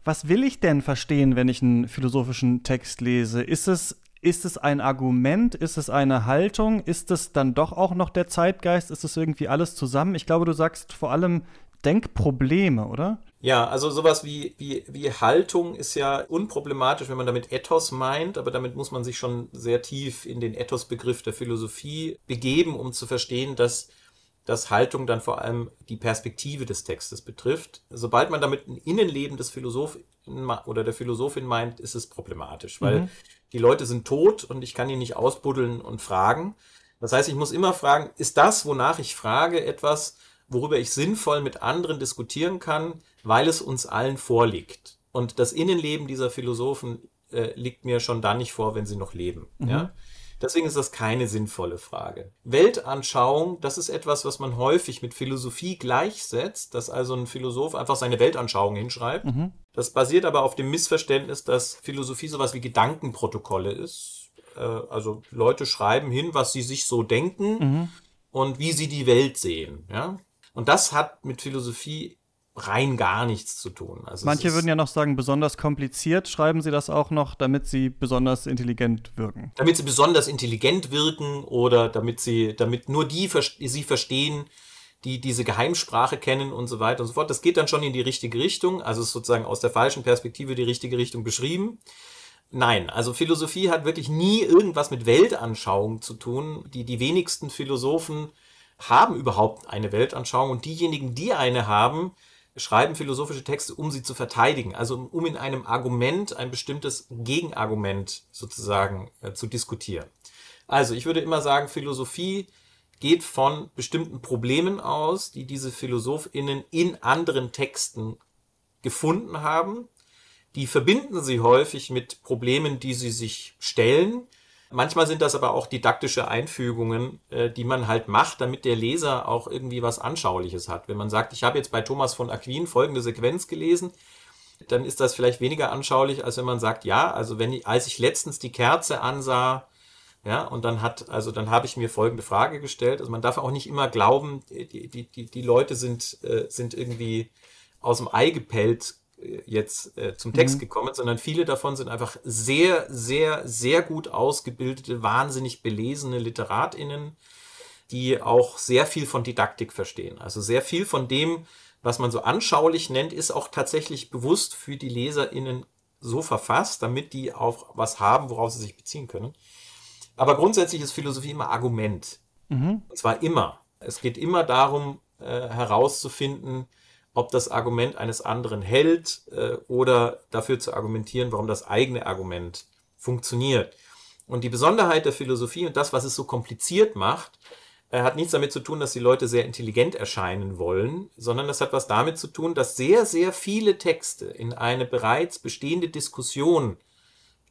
was will ich denn verstehen, wenn ich einen philosophischen Text lese? Ist es ist es ein Argument? Ist es eine Haltung? Ist es dann doch auch noch der Zeitgeist? Ist es irgendwie alles zusammen? Ich glaube, du sagst vor allem Denkprobleme, oder? Ja, also sowas wie, wie, wie Haltung ist ja unproblematisch, wenn man damit Ethos meint, aber damit muss man sich schon sehr tief in den Ethos-Begriff der Philosophie begeben, um zu verstehen, dass dass Haltung dann vor allem die Perspektive des Textes betrifft. Sobald man damit ein Innenleben des Philosophen oder der Philosophin meint, ist es problematisch, weil mhm. die Leute sind tot und ich kann ihn nicht ausbuddeln und fragen. Das heißt, ich muss immer fragen, ist das, wonach ich frage, etwas, worüber ich sinnvoll mit anderen diskutieren kann, weil es uns allen vorliegt. Und das Innenleben dieser Philosophen äh, liegt mir schon dann nicht vor, wenn sie noch leben. Mhm. Ja? Deswegen ist das keine sinnvolle Frage. Weltanschauung, das ist etwas, was man häufig mit Philosophie gleichsetzt, dass also ein Philosoph einfach seine Weltanschauung hinschreibt. Mhm. Das basiert aber auf dem Missverständnis, dass Philosophie sowas wie Gedankenprotokolle ist. Äh, also Leute schreiben hin, was sie sich so denken mhm. und wie sie die Welt sehen. Ja? Und das hat mit Philosophie rein gar nichts zu tun. Also Manche würden ja noch sagen, besonders kompliziert schreiben sie das auch noch, damit sie besonders intelligent wirken. Damit sie besonders intelligent wirken oder damit sie, damit nur die sie verstehen, die diese Geheimsprache kennen und so weiter und so fort. Das geht dann schon in die richtige Richtung, also ist sozusagen aus der falschen Perspektive die richtige Richtung beschrieben. Nein, also Philosophie hat wirklich nie irgendwas mit Weltanschauung zu tun. Die, die wenigsten Philosophen haben überhaupt eine Weltanschauung und diejenigen, die eine haben, schreiben philosophische Texte, um sie zu verteidigen, also um in einem Argument ein bestimmtes Gegenargument sozusagen äh, zu diskutieren. Also ich würde immer sagen, Philosophie geht von bestimmten Problemen aus, die diese Philosophinnen in anderen Texten gefunden haben. Die verbinden sie häufig mit Problemen, die sie sich stellen, Manchmal sind das aber auch didaktische Einfügungen, äh, die man halt macht, damit der Leser auch irgendwie was Anschauliches hat. Wenn man sagt, ich habe jetzt bei Thomas von Aquin folgende Sequenz gelesen dann ist das vielleicht weniger anschaulich, als wenn man sagt, ja, also wenn ich, als ich letztens die Kerze ansah, ja, und dann hat, also dann habe ich mir folgende Frage gestellt. Also man darf auch nicht immer glauben, die, die, die, die Leute sind, äh, sind irgendwie aus dem Ei gepellt jetzt äh, zum Text mhm. gekommen, sondern viele davon sind einfach sehr, sehr, sehr gut ausgebildete, wahnsinnig belesene LiteratInnen, die auch sehr viel von Didaktik verstehen. Also sehr viel von dem, was man so anschaulich nennt, ist auch tatsächlich bewusst für die LeserInnen so verfasst, damit die auch was haben, worauf sie sich beziehen können. Aber grundsätzlich ist Philosophie immer Argument. Mhm. Und zwar immer. Es geht immer darum, äh, herauszufinden, ob das Argument eines anderen hält äh, oder dafür zu argumentieren, warum das eigene Argument funktioniert. Und die Besonderheit der Philosophie und das, was es so kompliziert macht, äh, hat nichts damit zu tun, dass die Leute sehr intelligent erscheinen wollen, sondern das hat was damit zu tun, dass sehr, sehr viele Texte in eine bereits bestehende Diskussion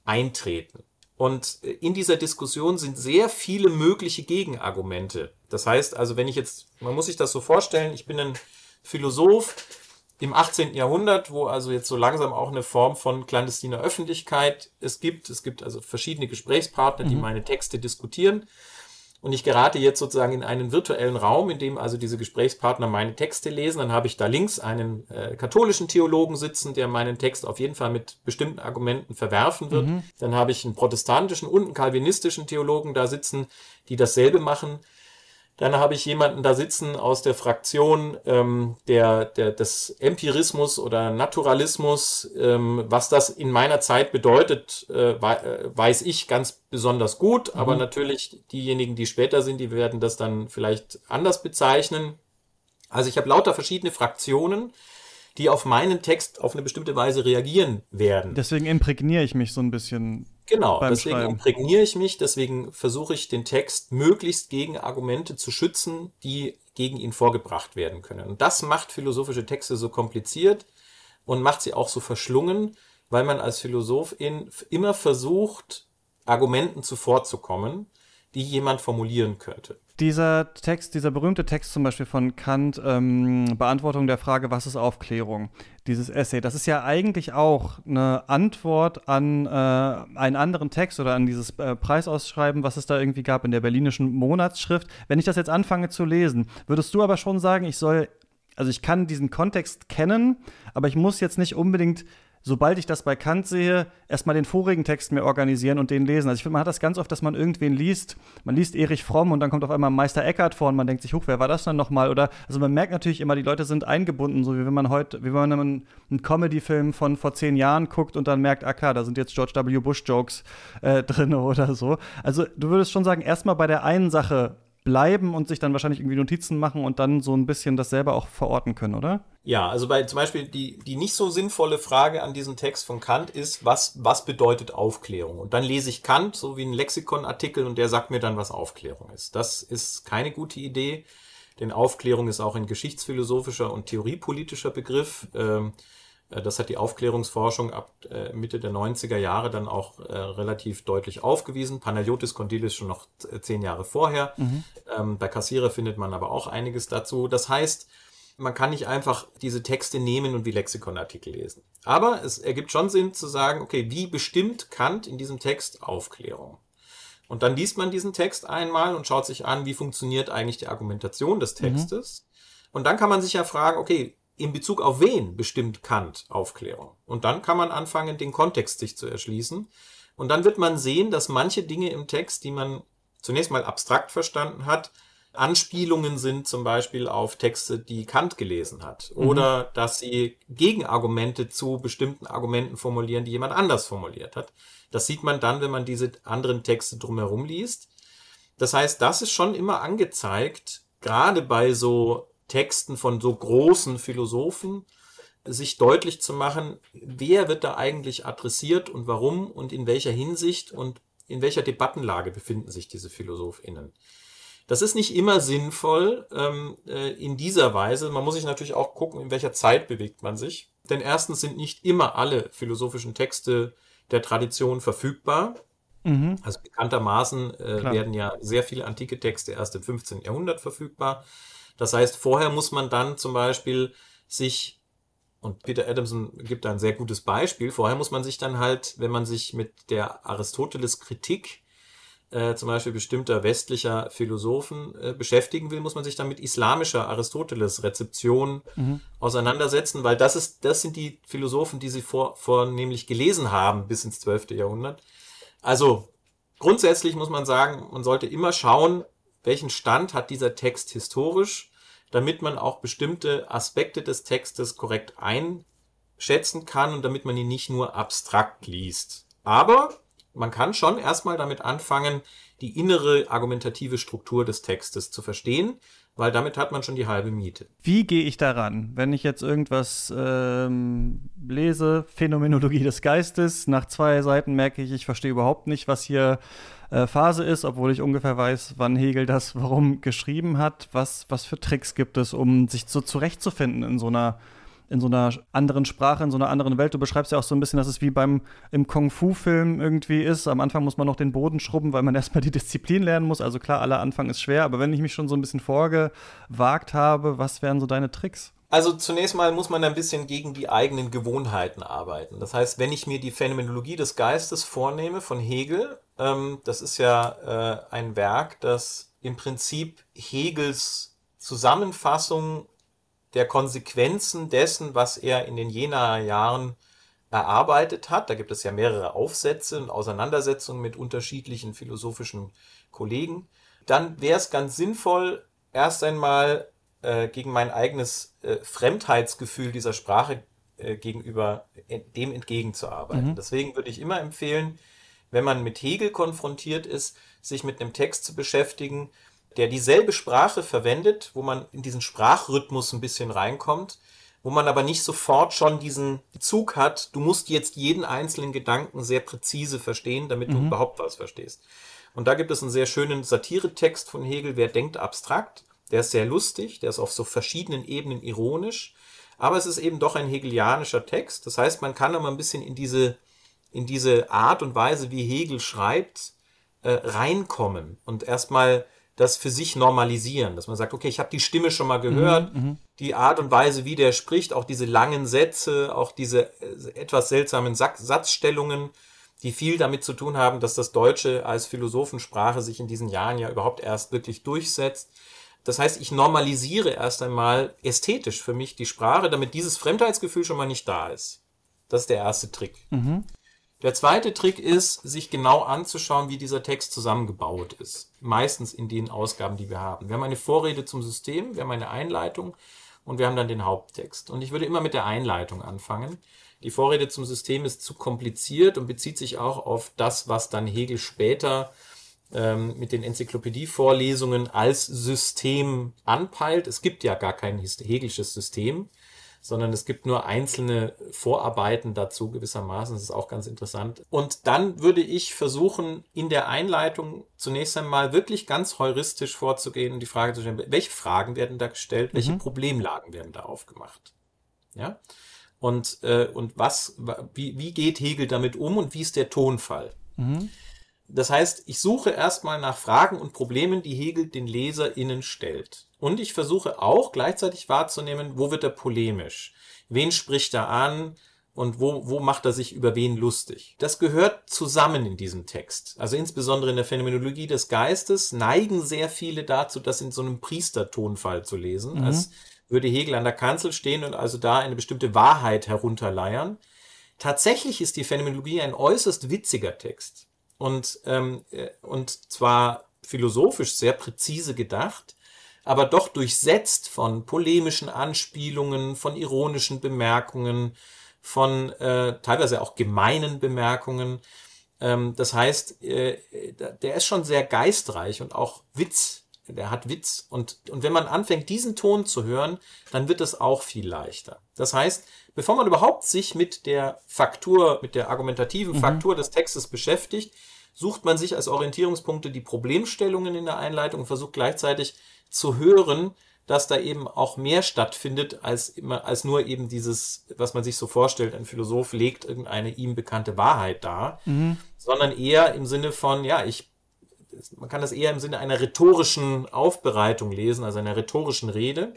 eintreten. Und äh, in dieser Diskussion sind sehr viele mögliche Gegenargumente. Das heißt also, wenn ich jetzt, man muss sich das so vorstellen, ich bin ein Philosoph im 18. Jahrhundert, wo also jetzt so langsam auch eine Form von clandestiner Öffentlichkeit es gibt. Es gibt also verschiedene Gesprächspartner, die mhm. meine Texte diskutieren. Und ich gerate jetzt sozusagen in einen virtuellen Raum, in dem also diese Gesprächspartner meine Texte lesen. Dann habe ich da links einen äh, katholischen Theologen sitzen, der meinen Text auf jeden Fall mit bestimmten Argumenten verwerfen wird. Mhm. Dann habe ich einen protestantischen und einen kalvinistischen Theologen da sitzen, die dasselbe machen. Dann habe ich jemanden da sitzen aus der Fraktion ähm, der, der, des Empirismus oder Naturalismus. Ähm, was das in meiner Zeit bedeutet, äh, äh, weiß ich ganz besonders gut. Mhm. Aber natürlich diejenigen, die später sind, die werden das dann vielleicht anders bezeichnen. Also ich habe lauter verschiedene Fraktionen, die auf meinen Text auf eine bestimmte Weise reagieren werden. Deswegen imprägniere ich mich so ein bisschen Genau, deswegen Schreiben. imprägniere ich mich, deswegen versuche ich den Text möglichst gegen Argumente zu schützen, die gegen ihn vorgebracht werden können. Und das macht philosophische Texte so kompliziert und macht sie auch so verschlungen, weil man als Philosophin immer versucht, Argumenten zuvorzukommen, die jemand formulieren könnte. Dieser Text, dieser berühmte Text zum Beispiel von Kant, ähm, Beantwortung der Frage, was ist Aufklärung? Dieses Essay, das ist ja eigentlich auch eine Antwort an äh, einen anderen Text oder an dieses äh, Preisausschreiben, was es da irgendwie gab in der berlinischen Monatsschrift. Wenn ich das jetzt anfange zu lesen, würdest du aber schon sagen, ich soll, also ich kann diesen Kontext kennen, aber ich muss jetzt nicht unbedingt sobald ich das bei Kant sehe, erstmal den vorigen Text mir organisieren und den lesen. Also ich finde, man hat das ganz oft, dass man irgendwen liest, man liest Erich Fromm und dann kommt auf einmal Meister Eckhart vor und man denkt sich, huch, wer war das dann nochmal? Oder, also man merkt natürlich immer, die Leute sind eingebunden, so wie wenn man heute, wie wenn man einen, Comedy-Film von vor zehn Jahren guckt und dann merkt, ah klar, da sind jetzt George W. Bush-Jokes äh, drin oder so. Also du würdest schon sagen, erstmal bei der einen Sache bleiben und sich dann wahrscheinlich irgendwie Notizen machen und dann so ein bisschen das selber auch verorten können, oder? Ja, also bei zum Beispiel die, die nicht so sinnvolle Frage an diesem Text von Kant ist, was, was bedeutet Aufklärung? Und dann lese ich Kant, so wie ein Lexikonartikel, und der sagt mir dann, was Aufklärung ist. Das ist keine gute Idee, denn Aufklärung ist auch ein geschichtsphilosophischer und theoriepolitischer Begriff. Ähm, äh, das hat die Aufklärungsforschung ab äh, Mitte der 90er Jahre dann auch äh, relativ deutlich aufgewiesen. Panayotis Kondilis schon noch zehn Jahre vorher. Mhm. Ähm, bei Kassierer findet man aber auch einiges dazu. Das heißt, man kann nicht einfach diese Texte nehmen und wie Lexikonartikel lesen. Aber es ergibt schon Sinn zu sagen, okay, wie bestimmt Kant in diesem Text Aufklärung? Und dann liest man diesen Text einmal und schaut sich an, wie funktioniert eigentlich die Argumentation des mhm. Textes. Mhm. Und dann kann man sich ja fragen, okay, in Bezug auf wen bestimmt Kant Aufklärung? Und dann kann man anfangen, den Kontext sich zu erschließen. Und dann wird man sehen, dass manche Dinge im Text, die man zunächst mal abstrakt verstanden hat, Anspielungen sind zum Beispiel auf Texte, die Kant gelesen hat. Mhm. Oder dass sie Gegenargumente zu bestimmten Argumenten formulieren, die jemand anders formuliert hat. Das sieht man dann, wenn man diese anderen Texte drumherum liest. Das heißt, das ist schon immer angezeigt, gerade bei so Texten von so großen Philosophen, sich deutlich zu machen, wer wird da eigentlich adressiert und warum und in welcher Hinsicht und in welcher Debattenlage befinden sich diese PhilosophInnen. Das ist nicht immer sinnvoll ähm, äh, in dieser Weise. Man muss sich natürlich auch gucken, in welcher Zeit bewegt man sich. Denn erstens sind nicht immer alle philosophischen Texte der Tradition verfügbar. Mhm. Also bekanntermaßen äh, werden ja sehr viele antike Texte erst im 15. Jahrhundert verfügbar. Das heißt, vorher muss man dann zum Beispiel sich Und Peter Adamson gibt da ein sehr gutes Beispiel. Vorher muss man sich dann halt, wenn man sich mit der Aristoteles-Kritik äh, zum Beispiel bestimmter westlicher Philosophen äh, beschäftigen will, muss man sich dann mit islamischer Aristoteles-Rezeption mhm. auseinandersetzen, weil das ist, das sind die Philosophen, die sie vor, vornehmlich gelesen haben bis ins 12. Jahrhundert. Also grundsätzlich muss man sagen, man sollte immer schauen, welchen Stand hat dieser Text historisch, damit man auch bestimmte Aspekte des Textes korrekt einschätzen kann und damit man ihn nicht nur abstrakt liest. Aber man kann schon erstmal damit anfangen, die innere argumentative Struktur des Textes zu verstehen, weil damit hat man schon die halbe Miete. Wie gehe ich daran, wenn ich jetzt irgendwas ähm, lese, Phänomenologie des Geistes, nach zwei Seiten merke ich, ich verstehe überhaupt nicht, was hier äh, Phase ist, obwohl ich ungefähr weiß, wann Hegel das warum geschrieben hat. Was, was für Tricks gibt es, um sich so zurechtzufinden in so einer in so einer anderen Sprache, in so einer anderen Welt. Du beschreibst ja auch so ein bisschen, dass es wie beim im Kung-Fu-Film irgendwie ist. Am Anfang muss man noch den Boden schrubben, weil man erstmal die Disziplin lernen muss. Also klar, aller Anfang ist schwer, aber wenn ich mich schon so ein bisschen vorgewagt habe, was wären so deine Tricks? Also zunächst mal muss man ein bisschen gegen die eigenen Gewohnheiten arbeiten. Das heißt, wenn ich mir die Phänomenologie des Geistes vornehme von Hegel, ähm, das ist ja äh, ein Werk, das im Prinzip Hegels Zusammenfassung der Konsequenzen dessen, was er in den Jenaer Jahren erarbeitet hat. Da gibt es ja mehrere Aufsätze und Auseinandersetzungen mit unterschiedlichen philosophischen Kollegen. Dann wäre es ganz sinnvoll, erst einmal äh, gegen mein eigenes äh, Fremdheitsgefühl dieser Sprache äh, gegenüber dem entgegenzuarbeiten. Mhm. Deswegen würde ich immer empfehlen, wenn man mit Hegel konfrontiert ist, sich mit einem Text zu beschäftigen, der dieselbe Sprache verwendet, wo man in diesen Sprachrhythmus ein bisschen reinkommt, wo man aber nicht sofort schon diesen Zug hat, du musst jetzt jeden einzelnen Gedanken sehr präzise verstehen, damit mhm. du überhaupt was verstehst. Und da gibt es einen sehr schönen Satiretext von Hegel, Wer denkt abstrakt? Der ist sehr lustig, der ist auf so verschiedenen Ebenen ironisch, aber es ist eben doch ein hegelianischer Text. Das heißt, man kann aber ein bisschen in diese, in diese Art und Weise, wie Hegel schreibt, äh, reinkommen und erstmal das für sich normalisieren, dass man sagt, okay, ich habe die Stimme schon mal gehört, mhm, mhm, die Art und Weise, wie der spricht, auch diese langen Sätze, auch diese äh, etwas seltsamen Satzstellungen, die viel damit zu tun haben, dass das Deutsche als Philosophensprache sich in diesen Jahren ja überhaupt erst wirklich durchsetzt. Das heißt, ich normalisiere erst einmal ästhetisch für mich die Sprache, damit dieses Fremdheitsgefühl schon mal nicht da ist. Das ist der erste Trick. Mhm. Der zweite Trick ist, sich genau anzuschauen, wie dieser Text zusammengebaut ist. Meistens in den Ausgaben, die wir haben. Wir haben eine Vorrede zum System, wir haben eine Einleitung und wir haben dann den Haupttext. Und ich würde immer mit der Einleitung anfangen. Die Vorrede zum System ist zu kompliziert und bezieht sich auch auf das, was dann Hegel später ähm, mit den Enzyklopädievorlesungen als System anpeilt. Es gibt ja gar kein hegelisches System sondern es gibt nur einzelne Vorarbeiten dazu gewissermaßen. Das ist auch ganz interessant. Und dann würde ich versuchen, in der Einleitung zunächst einmal wirklich ganz heuristisch vorzugehen und die Frage zu stellen, welche Fragen werden da gestellt, welche mhm. Problemlagen werden da aufgemacht. Ja. Und, äh, und was, wie, wie geht Hegel damit um und wie ist der Tonfall? Mhm. Das heißt, ich suche erstmal nach Fragen und Problemen, die Hegel den LeserInnen stellt. Und ich versuche auch gleichzeitig wahrzunehmen, wo wird er polemisch? Wen spricht er an? Und wo, wo macht er sich über wen lustig? Das gehört zusammen in diesem Text. Also insbesondere in der Phänomenologie des Geistes neigen sehr viele dazu, das in so einem Priestertonfall zu lesen, mhm. als würde Hegel an der Kanzel stehen und also da eine bestimmte Wahrheit herunterleiern. Tatsächlich ist die Phänomenologie ein äußerst witziger Text und, ähm, äh, und zwar philosophisch sehr präzise gedacht, aber doch durchsetzt von polemischen Anspielungen, von ironischen Bemerkungen, von äh, teilweise auch gemeinen Bemerkungen. Ähm, das heißt, äh, der ist schon sehr geistreich und auch Witz. Der hat Witz. Und, und wenn man anfängt, diesen Ton zu hören, dann wird es auch viel leichter. Das heißt, bevor man überhaupt sich mit der Faktur, mit der argumentativen mhm. Faktur des Textes beschäftigt, sucht man sich als Orientierungspunkte die Problemstellungen in der Einleitung und versucht gleichzeitig zu hören, dass da eben auch mehr stattfindet als immer, als nur eben dieses, was man sich so vorstellt, ein Philosoph legt irgendeine ihm bekannte Wahrheit dar, mhm. sondern eher im Sinne von, ja, ich, man kann das eher im Sinne einer rhetorischen Aufbereitung lesen, also einer rhetorischen Rede.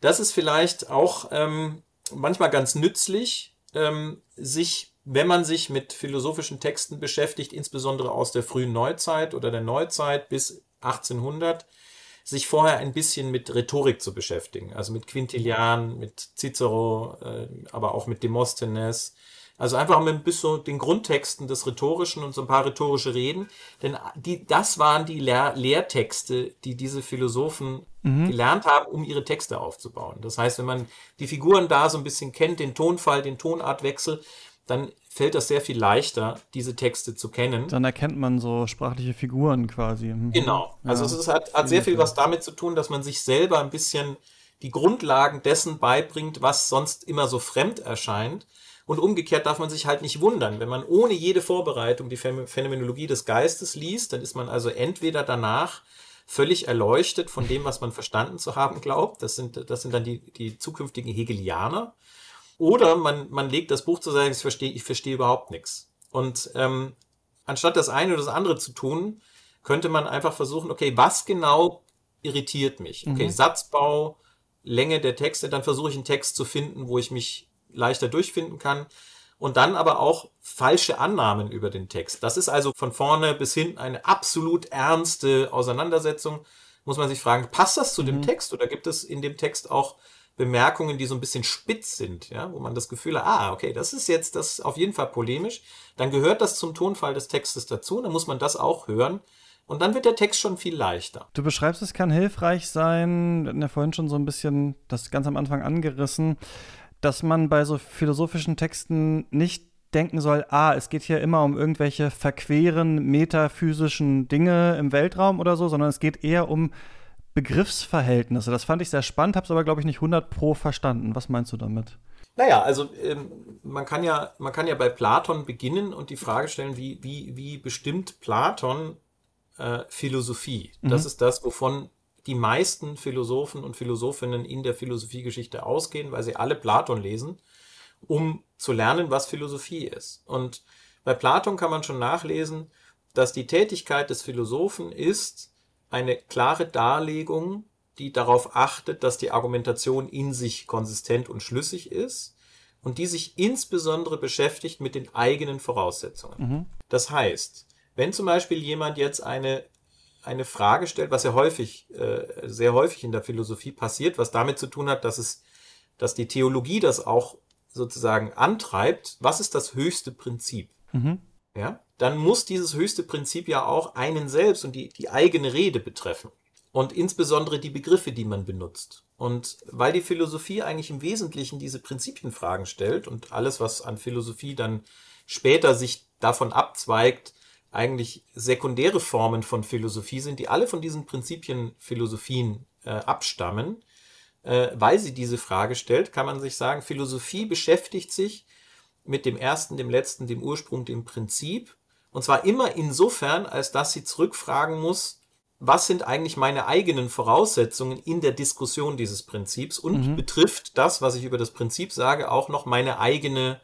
Das ist vielleicht auch ähm, manchmal ganz nützlich, ähm, sich, wenn man sich mit philosophischen Texten beschäftigt, insbesondere aus der frühen Neuzeit oder der Neuzeit bis 1800, sich vorher ein bisschen mit Rhetorik zu beschäftigen, also mit Quintilian, mit Cicero, äh, aber auch mit Demosthenes. Also einfach mit bis so den Grundtexten des Rhetorischen und so ein paar rhetorische Reden. Denn die, das waren die Lehr Lehrtexte, die diese Philosophen mhm. gelernt haben, um ihre Texte aufzubauen. Das heißt, wenn man die Figuren da so ein bisschen kennt, den Tonfall, den Tonartwechsel, dann fällt das sehr viel leichter, diese Texte zu kennen. Dann erkennt man so sprachliche Figuren quasi. Mhm. Genau. Also ja, es ist, hat, hat sehr viel was damit zu tun, dass man sich selber ein bisschen die Grundlagen dessen beibringt, was sonst immer so fremd erscheint. Und umgekehrt darf man sich halt nicht wundern. Wenn man ohne jede Vorbereitung die Phänomenologie des Geistes liest, dann ist man also entweder danach völlig erleuchtet von dem, was man verstanden zu haben glaubt. Das sind, das sind dann die, die zukünftigen Hegelianer. Oder man, man legt das Buch zu sagen, ich verstehe, ich verstehe überhaupt nichts. Und ähm, anstatt das eine oder das andere zu tun, könnte man einfach versuchen, okay, was genau irritiert mich? Okay, mhm. Satzbau, Länge der Texte, dann versuche ich einen Text zu finden, wo ich mich leichter durchfinden kann. Und dann aber auch falsche Annahmen über den Text. Das ist also von vorne bis hinten eine absolut ernste Auseinandersetzung. Muss man sich fragen, passt das zu mhm. dem Text oder gibt es in dem Text auch Bemerkungen, die so ein bisschen spitz sind, ja, wo man das Gefühl hat, ah, okay, das ist jetzt das auf jeden Fall polemisch, dann gehört das zum Tonfall des Textes dazu, dann muss man das auch hören. Und dann wird der Text schon viel leichter. Du beschreibst, es kann hilfreich sein, wir hatten ja vorhin schon so ein bisschen das ganz am Anfang angerissen, dass man bei so philosophischen Texten nicht denken soll, ah, es geht hier immer um irgendwelche verqueren metaphysischen Dinge im Weltraum oder so, sondern es geht eher um Begriffsverhältnisse. Das fand ich sehr spannend, habe es aber, glaube ich, nicht 100 pro verstanden. Was meinst du damit? Naja, also ähm, man, kann ja, man kann ja bei Platon beginnen und die Frage stellen, wie, wie, wie bestimmt Platon äh, Philosophie? Mhm. Das ist das, wovon die meisten Philosophen und Philosophinnen in der Philosophiegeschichte ausgehen, weil sie alle Platon lesen, um zu lernen, was Philosophie ist. Und bei Platon kann man schon nachlesen, dass die Tätigkeit des Philosophen ist, eine klare Darlegung, die darauf achtet, dass die Argumentation in sich konsistent und schlüssig ist und die sich insbesondere beschäftigt mit den eigenen Voraussetzungen. Mhm. Das heißt, wenn zum Beispiel jemand jetzt eine, eine Frage stellt, was ja häufig, äh, sehr häufig in der Philosophie passiert, was damit zu tun hat, dass es, dass die Theologie das auch sozusagen antreibt, was ist das höchste Prinzip? Mhm. Ja? dann muss dieses höchste Prinzip ja auch einen selbst und die, die eigene Rede betreffen. Und insbesondere die Begriffe, die man benutzt. Und weil die Philosophie eigentlich im Wesentlichen diese Prinzipienfragen stellt und alles, was an Philosophie dann später sich davon abzweigt, eigentlich sekundäre Formen von Philosophie sind, die alle von diesen Prinzipienphilosophien äh, abstammen, äh, weil sie diese Frage stellt, kann man sich sagen, Philosophie beschäftigt sich mit dem ersten, dem letzten, dem Ursprung, dem Prinzip und zwar immer insofern, als dass sie zurückfragen muss, was sind eigentlich meine eigenen Voraussetzungen in der Diskussion dieses Prinzips und mhm. betrifft das, was ich über das Prinzip sage, auch noch meine eigene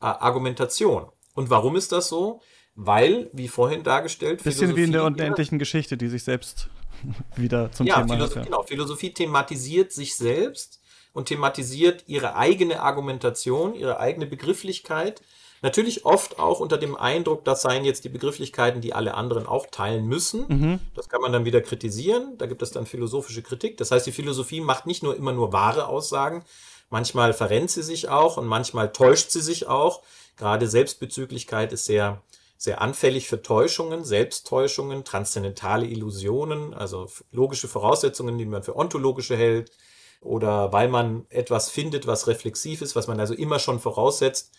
äh, Argumentation. Und warum ist das so? Weil, wie vorhin dargestellt, bisschen Philosophie wie in der unendlichen Geschichte, die sich selbst wieder zum ja, Thema Philosophie, hat. Ja, genau. Philosophie thematisiert sich selbst und thematisiert ihre eigene Argumentation, ihre eigene Begrifflichkeit Natürlich oft auch unter dem Eindruck, das seien jetzt die Begrifflichkeiten, die alle anderen auch teilen müssen. Mhm. Das kann man dann wieder kritisieren. Da gibt es dann philosophische Kritik. Das heißt, die Philosophie macht nicht nur immer nur wahre Aussagen. Manchmal verrennt sie sich auch und manchmal täuscht sie sich auch. Gerade Selbstbezüglichkeit ist sehr, sehr anfällig für Täuschungen, Selbsttäuschungen, transzendentale Illusionen, also logische Voraussetzungen, die man für ontologische hält oder weil man etwas findet, was reflexiv ist, was man also immer schon voraussetzt,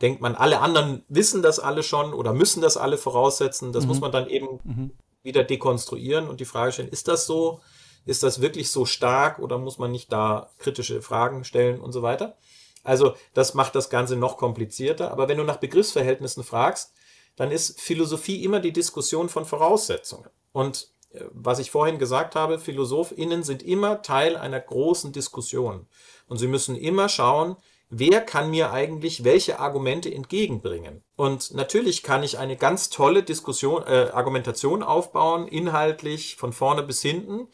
denkt man, alle anderen wissen das alle schon oder müssen das alle voraussetzen. Das mhm. muss man dann eben mhm. wieder dekonstruieren und die Frage stellen, ist das so? Ist das wirklich so stark oder muss man nicht da kritische Fragen stellen und so weiter? Also das macht das Ganze noch komplizierter. Aber wenn du nach Begriffsverhältnissen fragst, dann ist Philosophie immer die Diskussion von Voraussetzungen. Und äh, was ich vorhin gesagt habe, PhilosophInnen sind immer Teil einer großen Diskussion. Und sie müssen immer schauen, wer kann mir eigentlich welche Argumente entgegenbringen. Und natürlich kann ich eine ganz tolle Diskussion, äh, Argumentation aufbauen, inhaltlich von vorne bis hinten.